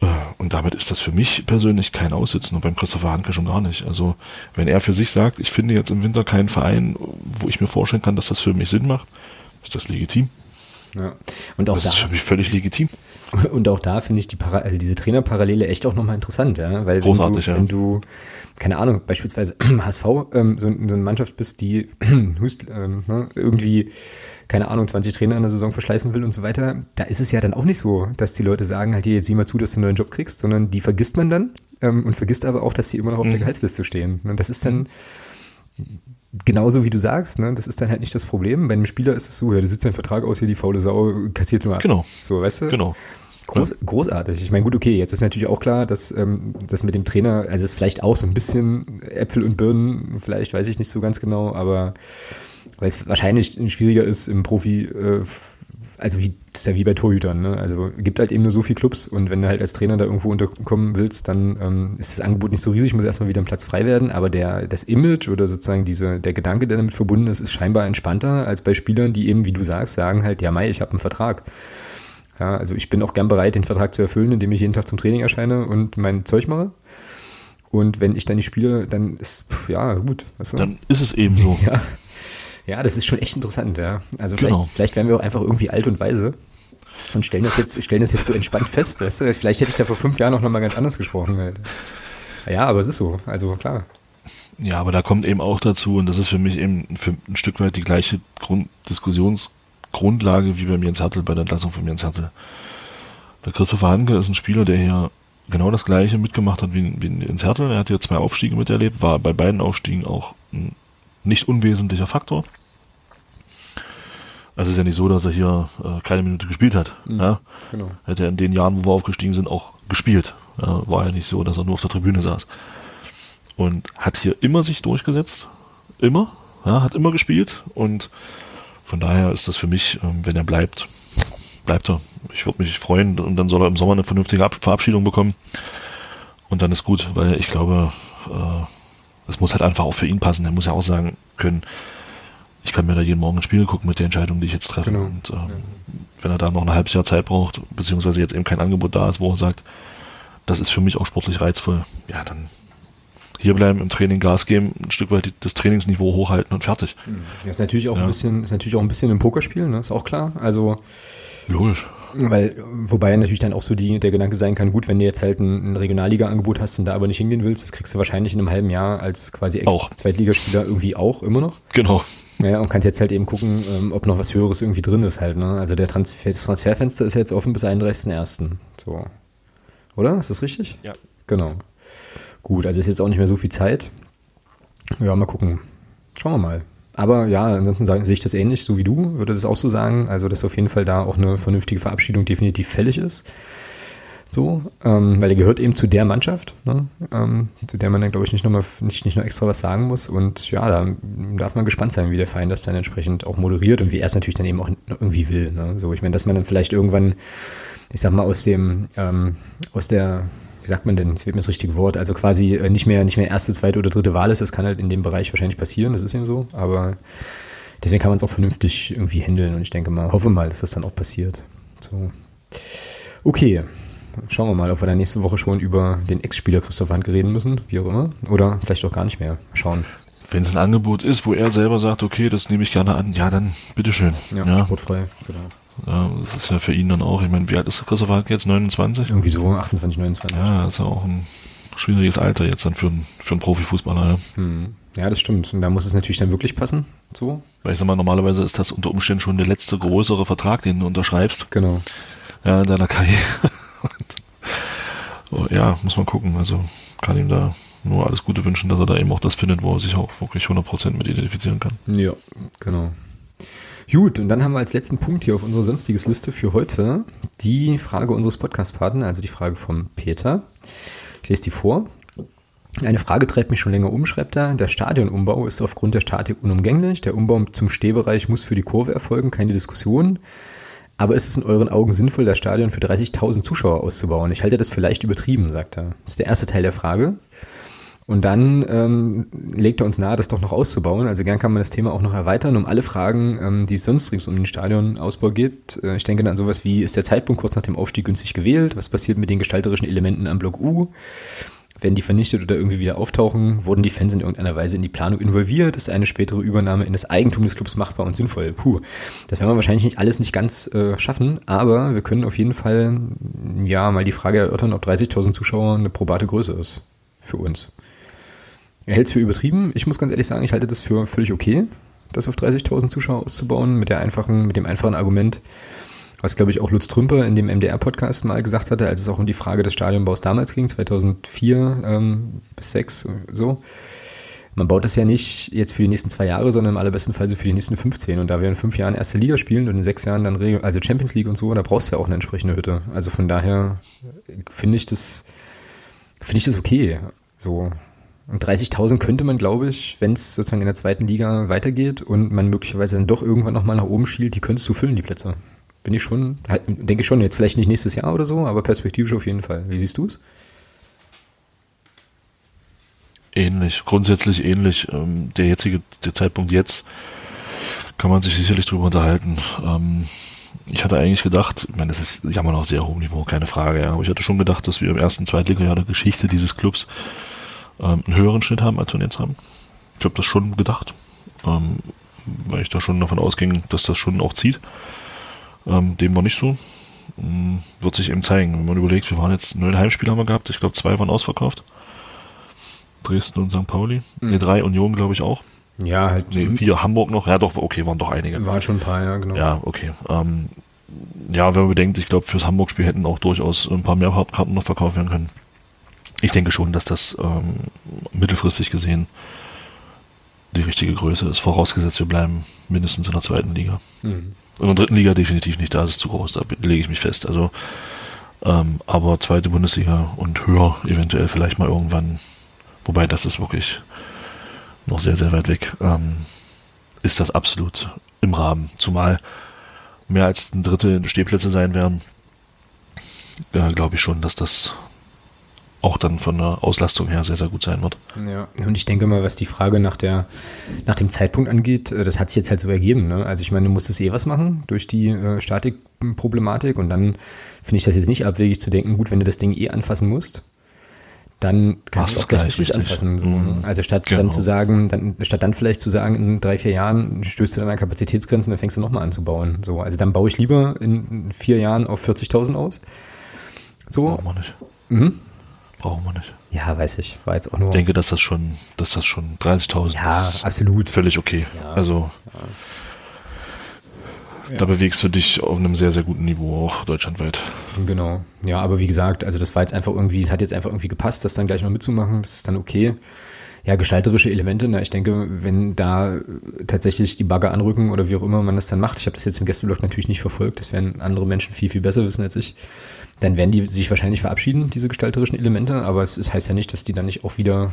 Äh, und damit ist das für mich persönlich kein Aussitzen und beim Christopher Hanke schon gar nicht. Also, wenn er für sich sagt, ich finde jetzt im Winter keinen Verein, wo ich mir vorstellen kann, dass das für mich Sinn macht, ist das legitim. Ja. Und auch das da, ist für mich völlig legitim. <laughs> Und auch da finde ich die Para also diese Trainerparallele echt auch nochmal interessant, ja. Weil Großartig, wenn du, ja. wenn du, keine Ahnung, beispielsweise <clears throat> HSV ähm, so, so eine Mannschaft bist, die <clears throat> hust, ähm, ne, irgendwie, keine Ahnung, 20 Trainer in der Saison verschleißen will und so weiter, da ist es ja dann auch nicht so, dass die Leute sagen, halt hier, jetzt sieh mal zu, dass du einen neuen Job kriegst, sondern die vergisst man dann ähm, und vergisst aber auch, dass die immer noch auf mhm. der Gehaltsliste stehen. Und das ist dann genauso wie du sagst, ne, das ist dann halt nicht das Problem. Bei einem Spieler ist es so, ja, der sitzt sein Vertrag aus, hier die faule Sau, kassiert nur Genau. So, weißt du? Genau. Groß, ja. Großartig. Ich meine, gut, okay, jetzt ist natürlich auch klar, dass ähm, das mit dem Trainer, also es ist vielleicht auch so ein bisschen Äpfel und Birnen, vielleicht weiß ich nicht so ganz genau, aber weil es wahrscheinlich schwieriger ist im Profi, äh, also wie das ist ja wie bei Torhütern, ne? Also gibt halt eben nur so viele Clubs und wenn du halt als Trainer da irgendwo unterkommen willst, dann ähm, ist das Angebot nicht so riesig, muss erstmal wieder ein Platz frei werden, aber der, das Image oder sozusagen diese, der Gedanke, der damit verbunden ist, ist scheinbar entspannter als bei Spielern, die eben, wie du sagst, sagen halt, ja Mai, ich habe einen Vertrag. Ja, also ich bin auch gern bereit, den Vertrag zu erfüllen, indem ich jeden Tag zum Training erscheine und mein Zeug mache. Und wenn ich dann nicht spiele, dann ist, ja, gut. Weißt du? Dann ist es eben so. <laughs> ja. Ja, das ist schon echt interessant, ja. Also genau. vielleicht, vielleicht werden wir auch einfach irgendwie alt und weise und stellen das jetzt, stellen das jetzt so entspannt fest, weißt du? Vielleicht hätte ich da vor fünf Jahren auch nochmal ganz anders gesprochen. Halt. Ja, aber es ist so, also klar. Ja, aber da kommt eben auch dazu, und das ist für mich eben für ein Stück weit die gleiche Grund Diskussionsgrundlage wie beim Jens Hertel, bei der Entlassung von Jens Hertel. Der Christopher Hanke ist ein Spieler, der hier genau das gleiche mitgemacht hat wie, wie Jens Hertel. Er hat hier zwei Aufstiege miterlebt, war bei beiden Aufstiegen auch ein nicht unwesentlicher Faktor. Es ist ja nicht so, dass er hier äh, keine Minute gespielt hat. Mhm, ja? genau. Hätte er in den Jahren, wo wir aufgestiegen sind, auch gespielt. Ja, war ja nicht so, dass er nur auf der Tribüne saß. Und hat hier immer sich durchgesetzt. Immer. Ja, hat immer gespielt. Und von daher ist das für mich, ähm, wenn er bleibt, bleibt er. Ich würde mich freuen und dann soll er im Sommer eine vernünftige Ab Verabschiedung bekommen. Und dann ist gut, weil ich glaube, äh, das muss halt einfach auch für ihn passen. Er muss ja auch sagen können, ich kann mir da jeden Morgen ein Spiel gucken mit der Entscheidung, die ich jetzt treffe. Genau. Und ähm, ja. wenn er da noch ein halbes Jahr Zeit braucht, beziehungsweise jetzt eben kein Angebot da ist, wo er sagt, das ist für mich auch sportlich reizvoll, ja, dann hierbleiben, im Training Gas geben, ein Stück weit das Trainingsniveau hochhalten und fertig. Das mhm. ist natürlich auch ja. ein bisschen, ist natürlich auch ein bisschen ein Pokerspiel, ne? Ist auch klar. Also Logisch. Weil, wobei natürlich dann auch so die, der Gedanke sein kann, gut, wenn du jetzt halt ein, ein Regionalliga-Angebot hast und da aber nicht hingehen willst, das kriegst du wahrscheinlich in einem halben Jahr als quasi Ex-Zweitligaspieler irgendwie auch immer noch. Genau. Ja, und kannst jetzt halt eben gucken, ähm, ob noch was Höheres irgendwie drin ist halt. Ne? Also der Transfer das Transferfenster ist jetzt offen bis 31.01. So. Oder? Ist das richtig? Ja. Genau. Gut, also ist jetzt auch nicht mehr so viel Zeit. Ja, mal gucken. Schauen wir mal. Aber ja, ansonsten sehe ich das ähnlich, so wie du, würde das auch so sagen. Also, dass auf jeden Fall da auch eine vernünftige Verabschiedung definitiv fällig ist. So, ähm, weil er gehört eben zu der Mannschaft, ne? ähm, zu der man dann, glaube ich, nicht noch, mal, nicht, nicht noch extra was sagen muss. Und ja, da darf man gespannt sein, wie der Verein das dann entsprechend auch moderiert und wie er es natürlich dann eben auch irgendwie will. Ne? So, ich meine, dass man dann vielleicht irgendwann, ich sag mal, aus dem, ähm, aus der, wie sagt man denn, jetzt wird mir das richtige Wort, also quasi äh, nicht mehr, nicht mehr erste, zweite oder dritte Wahl ist, das kann halt in dem Bereich wahrscheinlich passieren, das ist eben so, aber deswegen kann man es auch vernünftig irgendwie handeln und ich denke mal, hoffe mal, dass das dann auch passiert. So. Okay, Schauen wir mal, ob wir dann nächste Woche schon über den Ex-Spieler Christoph Handke reden müssen, wie auch immer. Oder vielleicht auch gar nicht mehr. Schauen. Wenn es ein Angebot ist, wo er selber sagt, okay, das nehme ich gerne an, ja, dann bitteschön. Ja, ja. sportfrei, genau. Das ist ja für ihn dann auch, ich meine, wie alt ist Christoph Handke jetzt? 29? Irgendwie so, 28, 29. Ja, das ist ja auch ein schwieriges Alter jetzt dann für, einen, für einen Profifußballer. Ja. Hm. Ja, das stimmt. Und da muss es natürlich dann wirklich passen. So. Weil ich sag mal, normalerweise ist das unter Umständen schon der letzte größere Vertrag, den du unterschreibst. Genau. Ja, in deiner Karriere. <laughs> ja, muss man gucken. Also kann ihm da nur alles Gute wünschen, dass er da eben auch das findet, wo er sich auch wirklich 100% mit identifizieren kann. Ja, genau. Gut, und dann haben wir als letzten Punkt hier auf unserer sonstiges Liste für heute die Frage unseres Podcast-Partners, also die Frage vom Peter. Ich lese die vor. Eine Frage treibt mich schon länger um, schreibt er. Der Stadionumbau ist aufgrund der Statik unumgänglich. Der Umbau zum Stehbereich muss für die Kurve erfolgen, keine Diskussion. Aber ist es in euren Augen sinnvoll, das Stadion für 30.000 Zuschauer auszubauen? Ich halte das für leicht übertrieben, sagt er. Das ist der erste Teil der Frage. Und dann ähm, legt er uns nahe, das doch noch auszubauen. Also gern kann man das Thema auch noch erweitern um alle Fragen, ähm, die es sonst rings um den Stadionausbau gibt. Äh, ich denke dann an sowas wie, ist der Zeitpunkt kurz nach dem Aufstieg günstig gewählt? Was passiert mit den gestalterischen Elementen am Block U? Werden die vernichtet oder irgendwie wieder auftauchen? Wurden die Fans in irgendeiner Weise in die Planung involviert? Ist eine spätere Übernahme in das Eigentum des Clubs machbar und sinnvoll? Puh, das werden wir wahrscheinlich nicht alles nicht ganz äh, schaffen, aber wir können auf jeden Fall ja mal die Frage erörtern, ob 30.000 Zuschauer eine probate Größe ist für uns. Er hält es für übertrieben. Ich muss ganz ehrlich sagen, ich halte das für völlig okay, das auf 30.000 Zuschauer auszubauen, mit der einfachen, mit dem einfachen Argument, was glaube ich auch Lutz Trümper in dem MDR-Podcast mal gesagt hatte, als es auch um die Frage des Stadionbaus damals ging, 2004 ähm, bis 6 so. man baut das ja nicht jetzt für die nächsten zwei Jahre, sondern im allerbesten Fall so für die nächsten 15. Und da wir in fünf Jahren erste Liga spielen und in sechs Jahren dann also Champions League und so, da brauchst du ja auch eine entsprechende Hütte. Also von daher finde ich das, finde ich das okay. So. Und 30.000 könnte man, glaube ich, wenn es sozusagen in der zweiten Liga weitergeht und man möglicherweise dann doch irgendwann nochmal nach oben schielt, die könntest du füllen, die Plätze. Bin ich schon, halt, denke ich schon, jetzt vielleicht nicht nächstes Jahr oder so, aber perspektivisch auf jeden Fall. Wie siehst du es? Ähnlich, grundsätzlich ähnlich. Ähm, der jetzige, der Zeitpunkt jetzt kann man sich sicherlich drüber unterhalten. Ähm, ich hatte eigentlich gedacht, ich meine, das ist ja mal noch sehr hohem Niveau, keine Frage, ja, aber ich hatte schon gedacht, dass wir im ersten Zweitliga-Jahr der Geschichte dieses Clubs ähm, einen höheren Schnitt haben, als wir jetzt haben. Ich habe das schon gedacht, ähm, weil ich da schon davon ausging, dass das schon auch zieht. Ähm, dem war nicht so. Ähm, wird sich eben zeigen. Wenn man überlegt, wir waren jetzt neun Heimspiele haben wir gehabt, ich glaube zwei waren ausverkauft. Dresden und St. Pauli. Mhm. Ne, drei Union, glaube ich, auch. Ja, halt. Nee, vier Hamburg noch. Ja, doch, okay, waren doch einige. Waren schon ein paar, ja, genau. Ja, okay. Ähm, ja, wenn man bedenkt, ich glaube, fürs Hamburg-Spiel hätten auch durchaus ein paar mehr Karten noch verkauft werden können. Ich denke schon, dass das ähm, mittelfristig gesehen die richtige Größe ist, vorausgesetzt wir bleiben mindestens in der zweiten Liga. Mhm. In der dritten Liga definitiv nicht, da ist es zu groß, da lege ich mich fest. Also, ähm, aber zweite Bundesliga und höher eventuell vielleicht mal irgendwann wobei das ist wirklich noch sehr, sehr weit weg, ähm, ist das absolut im Rahmen. Zumal mehr als ein Drittel Stehplätze sein werden, äh, glaube ich schon, dass das auch dann von der Auslastung her sehr, sehr gut sein wird. Ja, und ich denke mal, was die Frage nach der, nach dem Zeitpunkt angeht, äh, das hat sich jetzt halt so ergeben. Ne? Also ich meine, du musstest eh was machen durch die äh, Statikproblematik und dann finde ich das jetzt nicht abwegig zu denken, gut, wenn du das Ding eh anfassen musst, dann kannst du auch gleich richtig, anfassen. So. Mhm. Also statt genau. dann zu sagen, dann, statt dann vielleicht zu sagen, in drei, vier Jahren stößt du dann an Kapazitätsgrenzen, dann fängst du nochmal an zu bauen. So, also dann baue ich lieber in vier Jahren auf 40.000 aus. So. Brauchen wir nicht. Mhm. Brauchen wir nicht. Ja, weiß ich. War jetzt auch nur. Ich denke, dass das schon, dass das schon 30.000 ja, absolut. Völlig okay. Ja, also. Ja. Da bewegst du dich auf einem sehr, sehr guten Niveau auch deutschlandweit. Genau. Ja, aber wie gesagt, also das war jetzt einfach irgendwie, es hat jetzt einfach irgendwie gepasst, das dann gleich noch mitzumachen. Das ist dann okay. Ja, gestalterische Elemente. Na, ich denke, wenn da tatsächlich die Bagger anrücken oder wie auch immer man das dann macht, ich habe das jetzt im Gästeblock natürlich nicht verfolgt, das werden andere Menschen viel, viel besser wissen als ich, dann werden die sich wahrscheinlich verabschieden, diese gestalterischen Elemente, aber es, es heißt ja nicht, dass die dann nicht auch wieder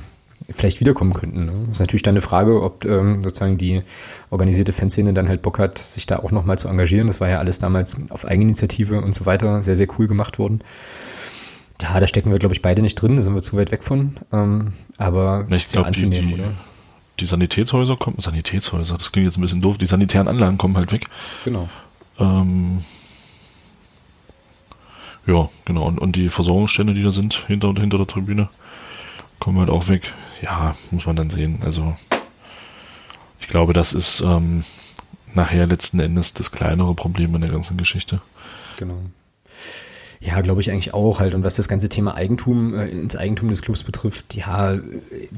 vielleicht wiederkommen könnten. Ne? Das ist natürlich dann eine Frage, ob ähm, sozusagen die organisierte Fanszene dann halt Bock hat, sich da auch nochmal zu engagieren. Das war ja alles damals auf Eigeninitiative und so weiter sehr, sehr cool gemacht worden. Ja, da stecken wir, glaube ich, beide nicht drin, da sind wir zu weit weg von. Ähm, aber ich ist ja anzunehmen, die, die, oder? Die Sanitätshäuser kommen, Sanitätshäuser, das klingt jetzt ein bisschen doof, die sanitären Anlagen kommen halt weg. Genau. Ähm, ja, genau. Und, und die Versorgungsstände, die da sind, hinter, hinter der Tribüne, kommen halt auch weg ja, muss man dann sehen. Also ich glaube, das ist ähm, nachher letzten Endes das kleinere Problem in der ganzen Geschichte. Genau. Ja, glaube ich eigentlich auch halt. Und was das ganze Thema Eigentum äh, ins Eigentum des Clubs betrifft, ja,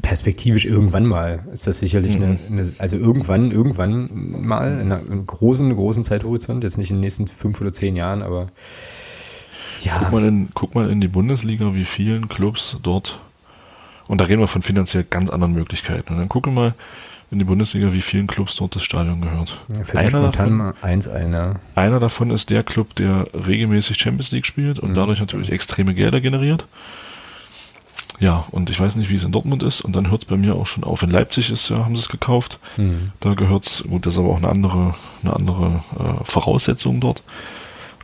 perspektivisch irgendwann mal ist das sicherlich mhm. eine, eine, also irgendwann, irgendwann mal in einem großen, großen Zeithorizont, jetzt nicht in den nächsten fünf oder zehn Jahren, aber ja. Guck mal in, guck mal in die Bundesliga, wie vielen Clubs dort und da reden wir von finanziell ganz anderen Möglichkeiten. Und dann gucken wir mal in die Bundesliga, wie vielen Clubs dort das Stadion gehört. Ja, einer, davon, eins einer. einer davon ist der Club, der regelmäßig Champions League spielt und mhm. dadurch natürlich extreme Gelder generiert. Ja, und ich weiß nicht, wie es in Dortmund ist. Und dann hört es bei mir auch schon auf. In Leipzig ist ja, haben sie es gekauft. Mhm. Da gehört es, gut, das ist aber auch eine andere, eine andere äh, Voraussetzung dort.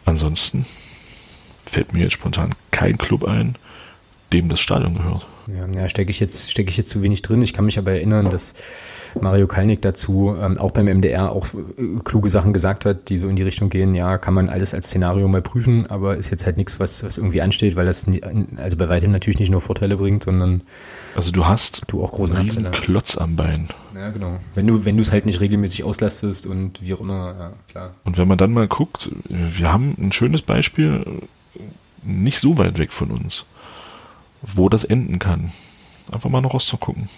Ansonsten fällt mir jetzt spontan kein Club ein, dem das Stadion gehört. Ja, ja stecke ich jetzt stecke ich jetzt zu wenig drin. Ich kann mich aber erinnern, dass Mario Kalnick dazu ähm, auch beim MDR auch äh, kluge Sachen gesagt hat, die so in die Richtung gehen. Ja, kann man alles als Szenario mal prüfen, aber ist jetzt halt nichts, was was irgendwie ansteht, weil das also bei weitem natürlich nicht nur Vorteile bringt, sondern also du hast du auch großen einen Klotz am Bein. Ja, genau. Wenn du wenn du es halt nicht regelmäßig auslastest und wie auch immer, ja, klar. Und wenn man dann mal guckt, wir haben ein schönes Beispiel nicht so weit weg von uns wo das enden kann. Einfach mal nach Rostock gucken.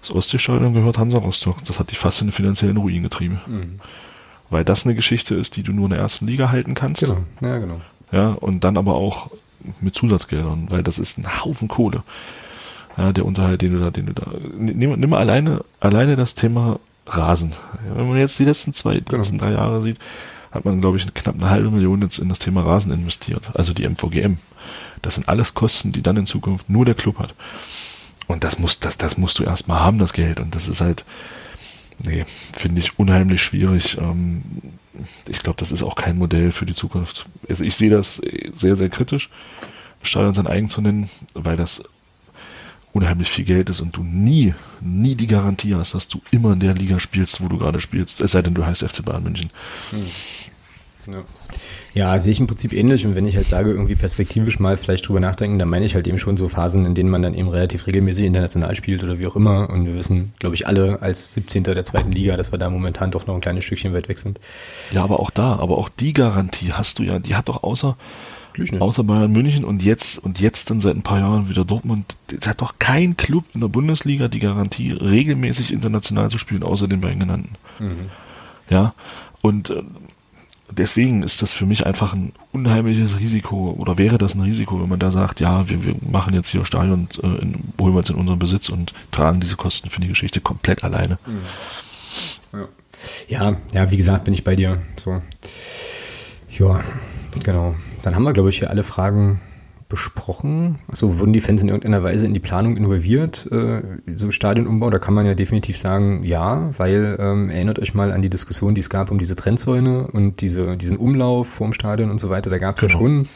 Das Ostseestadion gehört Hansa Rostock. Das hat die fast in den finanziellen Ruin getrieben. Mhm. Weil das eine Geschichte ist, die du nur in der ersten Liga halten kannst. Genau, ja, genau. Ja, und dann aber auch mit Zusatzgeldern, weil das ist ein Haufen Kohle. Ja, der Unterhalt, den du da, den du da, nimm, nimm mal alleine, alleine das Thema Rasen. Ja, wenn man jetzt die letzten zwei, die genau. letzten drei Jahre sieht, hat man, glaube ich, knapp eine halbe Million jetzt in das Thema Rasen investiert. Also die MVGM. Das sind alles Kosten, die dann in Zukunft nur der Club hat. Und das muss, das, das musst du erstmal haben, das Geld. Und das ist halt, nee, finde ich unheimlich schwierig. Ähm, ich glaube, das ist auch kein Modell für die Zukunft. Also ich sehe das sehr, sehr kritisch, Stadion sein eigen zu nennen, weil das unheimlich viel Geld ist und du nie, nie die Garantie hast, dass du immer in der Liga spielst, wo du gerade spielst, es sei denn, du heißt FC Bayern München. Hm. Ja. ja. sehe ich im Prinzip ähnlich. Und wenn ich halt sage, irgendwie perspektivisch mal vielleicht drüber nachdenken, dann meine ich halt eben schon so Phasen, in denen man dann eben relativ regelmäßig international spielt oder wie auch immer. Und wir wissen, glaube ich, alle als 17. der zweiten Liga, dass wir da momentan doch noch ein kleines Stückchen weit weg sind. Ja, aber auch da, aber auch die Garantie hast du ja, die hat doch außer Außer Bayern München und jetzt und jetzt dann seit ein paar Jahren wieder Dortmund. Es hat doch kein Club in der Bundesliga die Garantie, regelmäßig international zu spielen, außer den beiden genannten. Mhm. Ja, und äh, deswegen ist das für mich einfach ein unheimliches Risiko oder wäre das ein Risiko, wenn man da sagt, ja, wir, wir machen jetzt hier Stadion, äh, in, holen wir uns in unseren Besitz und tragen diese Kosten für die Geschichte komplett alleine. Mhm. Ja. ja, ja, wie gesagt, bin ich bei dir. So. Ja, genau. Dann haben wir, glaube ich, hier alle Fragen besprochen. Also wurden die Fans in irgendeiner Weise in die Planung involviert, äh, so Stadionumbau? Da kann man ja definitiv sagen, ja, weil ähm, erinnert euch mal an die Diskussion, die es gab um diese Trennzäune und diese, diesen Umlauf vorm Stadion und so weiter. Da gab es genau. ja schon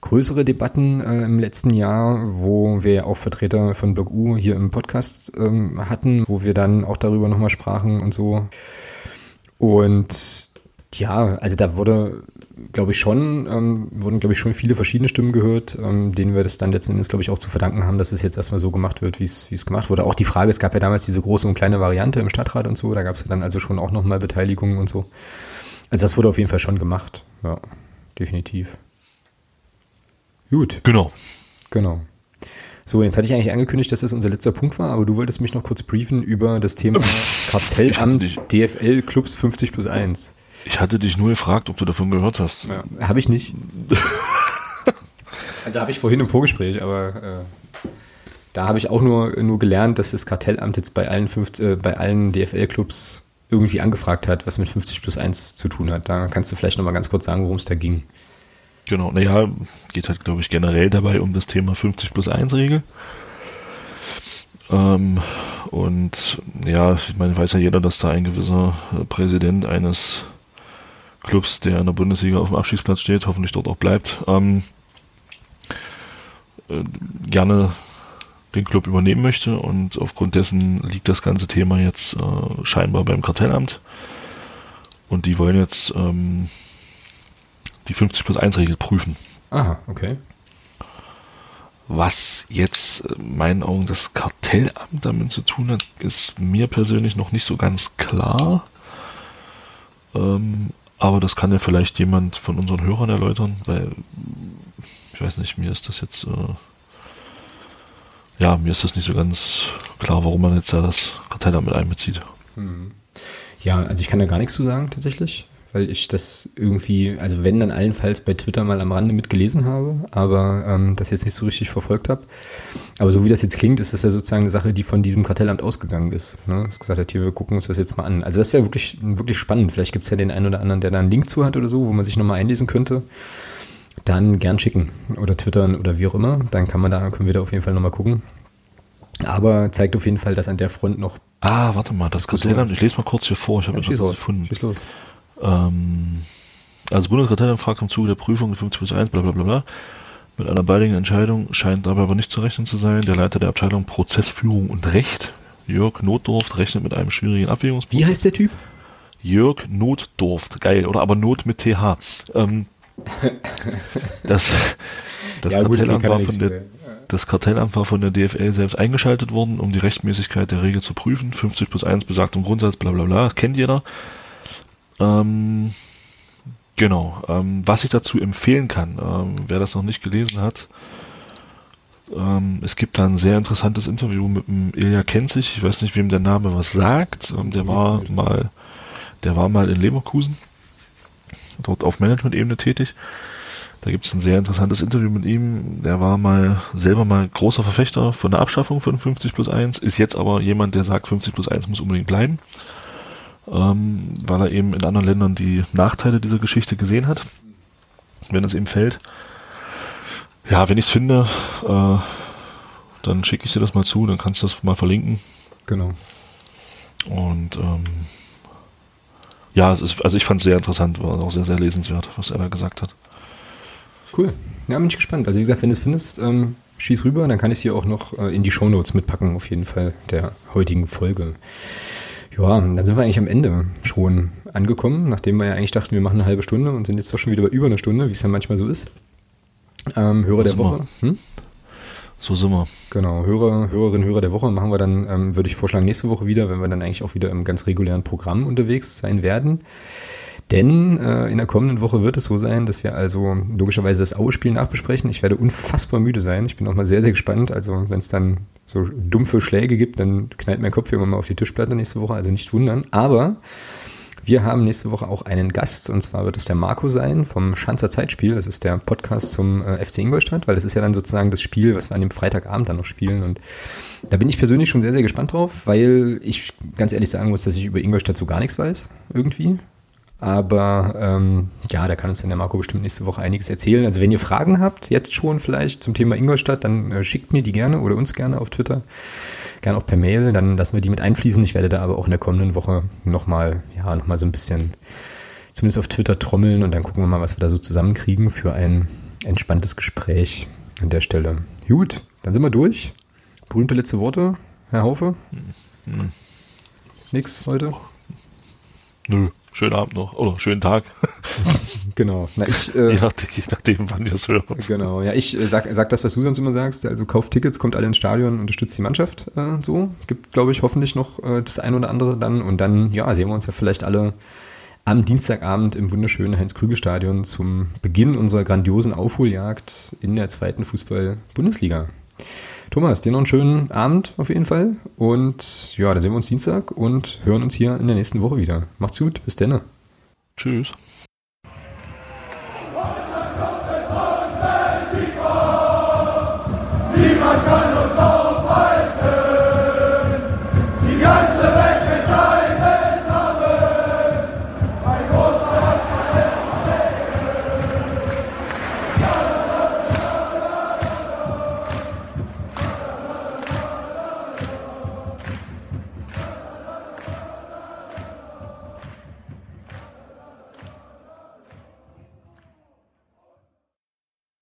größere Debatten äh, im letzten Jahr, wo wir ja auch Vertreter von Block U hier im Podcast ähm, hatten, wo wir dann auch darüber nochmal sprachen und so. Und ja, also da wurde glaube ich schon, ähm, wurden, glaube ich, schon viele verschiedene Stimmen gehört, ähm, denen wir das dann letzten Endes, glaube ich, auch zu verdanken haben, dass es jetzt erstmal so gemacht wird, wie es wie es gemacht wurde. Auch die Frage, es gab ja damals diese große und kleine Variante im Stadtrat und so, da gab es ja dann also schon auch nochmal Beteiligungen und so. Also das wurde auf jeden Fall schon gemacht, ja, definitiv. Gut. Genau. Genau. So, jetzt hatte ich eigentlich angekündigt, dass das unser letzter Punkt war, aber du wolltest mich noch kurz briefen über das Thema <laughs> Kartellamt DFL Clubs 50 plus 1. Ich hatte dich nur gefragt, ob du davon gehört hast. Ja, habe ich nicht. also habe ich vorhin im Vorgespräch, aber äh, da habe ich auch nur, nur gelernt, dass das Kartellamt jetzt bei allen, äh, allen DFL-Clubs irgendwie angefragt hat, was mit 50 plus 1 zu tun hat. Da kannst du vielleicht nochmal ganz kurz sagen, worum es da ging. Genau, naja, geht halt, glaube ich, generell dabei um das Thema 50 plus 1 Regel. Ähm, und ja, ich meine, weiß ja jeder, dass da ein gewisser Präsident eines Clubs, der in der Bundesliga auf dem Abstiegsplatz steht, hoffentlich dort auch bleibt, ähm, äh, gerne den Club übernehmen möchte und aufgrund dessen liegt das ganze Thema jetzt äh, scheinbar beim Kartellamt und die wollen jetzt ähm, die 50 plus 1 Regel prüfen. Aha, okay. Was jetzt in äh, meinen Augen das Kartellamt damit zu tun hat, ist mir persönlich noch nicht so ganz klar. Ähm, aber das kann ja vielleicht jemand von unseren Hörern erläutern, weil ich weiß nicht, mir ist das jetzt, äh, ja, mir ist das nicht so ganz klar, warum man jetzt da das Kartellamt mit einbezieht. Hm. Ja, also ich kann da gar nichts zu sagen tatsächlich weil ich das irgendwie, also wenn dann allenfalls bei Twitter mal am Rande mitgelesen habe, aber ähm, das jetzt nicht so richtig verfolgt habe. Aber so wie das jetzt klingt, ist das ja sozusagen eine Sache, die von diesem Kartellamt ausgegangen ist. Ne? Das gesagt hat, hier, wir gucken uns das jetzt mal an. Also das wäre wirklich, wirklich spannend. Vielleicht gibt es ja den einen oder anderen, der da einen Link zu hat oder so, wo man sich nochmal einlesen könnte. Dann gern schicken oder twittern oder wie auch immer. Dann kann man da, können wir da auf jeden Fall nochmal gucken. Aber zeigt auf jeden Fall, dass an der Front noch. Ah, warte mal, das Kartellamt, ich lese mal kurz hier vor, ich habe ja, etwas gefunden. Schieß los. Ähm, also Bundeskartellamt im Zuge der Prüfung 50 plus 1, bla bla bla bla. Mit einer baldigen Entscheidung scheint dabei aber nicht zu rechnen zu sein. Der Leiter der Abteilung Prozessführung und Recht, Jörg Notdorf, rechnet mit einem schwierigen Abwägungsprozess. Wie heißt der Typ? Jörg Notdorf, geil, oder aber Not mit TH. Ähm, das das ja, Kartellamt gut, war von der, das Kartellamt war von der DFL selbst eingeschaltet worden, um die Rechtmäßigkeit der Regel zu prüfen. 50 plus 1 besagt im Grundsatz, bla bla bla, kennt jeder. Ähm, genau. Ähm, was ich dazu empfehlen kann, ähm, wer das noch nicht gelesen hat, ähm, es gibt da ein sehr interessantes Interview mit dem Ilja Kenzig. Ich weiß nicht, wem der Name was sagt. Ähm, der war mal, der war mal in Leverkusen, dort auf Management-Ebene tätig. Da gibt es ein sehr interessantes Interview mit ihm. Der war mal selber mal großer Verfechter von der Abschaffung von 50 plus 1, ist jetzt aber jemand, der sagt, 50 plus 1 muss unbedingt bleiben, ähm, weil er eben in anderen Ländern die Nachteile dieser Geschichte gesehen hat, wenn es ihm fällt. Ja, wenn ich es finde, äh, dann schicke ich dir das mal zu, dann kannst du das mal verlinken. Genau. Und ähm, ja, es ist, also ich fand es sehr interessant, war auch sehr, sehr lesenswert, was er da gesagt hat. Cool. Ja, bin ich gespannt. Also wie gesagt, wenn du es findest, ähm, schieß rüber, dann kann ich es hier auch noch äh, in die Shownotes mitpacken, auf jeden Fall, der heutigen Folge. Ja, dann sind wir eigentlich am Ende schon angekommen, nachdem wir ja eigentlich dachten, wir machen eine halbe Stunde und sind jetzt doch schon wieder bei über eine Stunde, wie es ja manchmal so ist. Ähm, Hörer der Woche. Hm? So sind wir. Genau, Hörer, Hörerinnen, Hörer der Woche machen wir dann, ähm, würde ich vorschlagen, nächste Woche wieder, wenn wir dann eigentlich auch wieder im ganz regulären Programm unterwegs sein werden. Denn äh, in der kommenden Woche wird es so sein, dass wir also logischerweise das Ausspiel nachbesprechen. Ich werde unfassbar müde sein. Ich bin auch mal sehr, sehr gespannt. Also wenn es dann so dumpfe Schläge gibt, dann knallt mein Kopf immer mal auf die Tischplatte nächste Woche. Also nicht wundern. Aber wir haben nächste Woche auch einen Gast und zwar wird es der Marco sein vom Schanzer Zeitspiel. Das ist der Podcast zum äh, FC Ingolstadt, weil das ist ja dann sozusagen das Spiel, was wir an dem Freitagabend dann noch spielen. Und da bin ich persönlich schon sehr, sehr gespannt drauf, weil ich ganz ehrlich sagen muss, dass ich über Ingolstadt so gar nichts weiß, irgendwie. Aber ähm, ja, da kann uns dann der Marco bestimmt nächste Woche einiges erzählen. Also wenn ihr Fragen habt, jetzt schon vielleicht zum Thema Ingolstadt, dann äh, schickt mir die gerne oder uns gerne auf Twitter gerne auch per Mail, dann lassen wir die mit einfließen. Ich werde da aber auch in der kommenden Woche nochmal, ja, nochmal so ein bisschen, zumindest auf Twitter trommeln und dann gucken wir mal, was wir da so zusammenkriegen für ein entspanntes Gespräch an der Stelle. Gut, dann sind wir durch. Berühmte letzte Worte, Herr Haufe? Hm. Nix heute? Nö schönen Abend noch oder schönen Tag. <laughs> genau. Na, ich, äh, <laughs> je, nachdem, je nachdem, wann ihr es hört. Genau, ja, ich äh, sag, sag das, was du sonst immer sagst. Also kauft Tickets, kommt alle ins Stadion, unterstützt die Mannschaft. Äh, so. Gibt, glaube ich, hoffentlich noch äh, das ein oder andere dann. Und dann, ja, sehen wir uns ja vielleicht alle am Dienstagabend im wunderschönen Heinz-Krügel-Stadion zum Beginn unserer grandiosen Aufholjagd in der zweiten Fußball-Bundesliga. Thomas, dir noch einen schönen Abend auf jeden Fall. Und ja, dann sehen wir uns Dienstag und hören uns hier in der nächsten Woche wieder. Macht's gut, bis dann. Tschüss.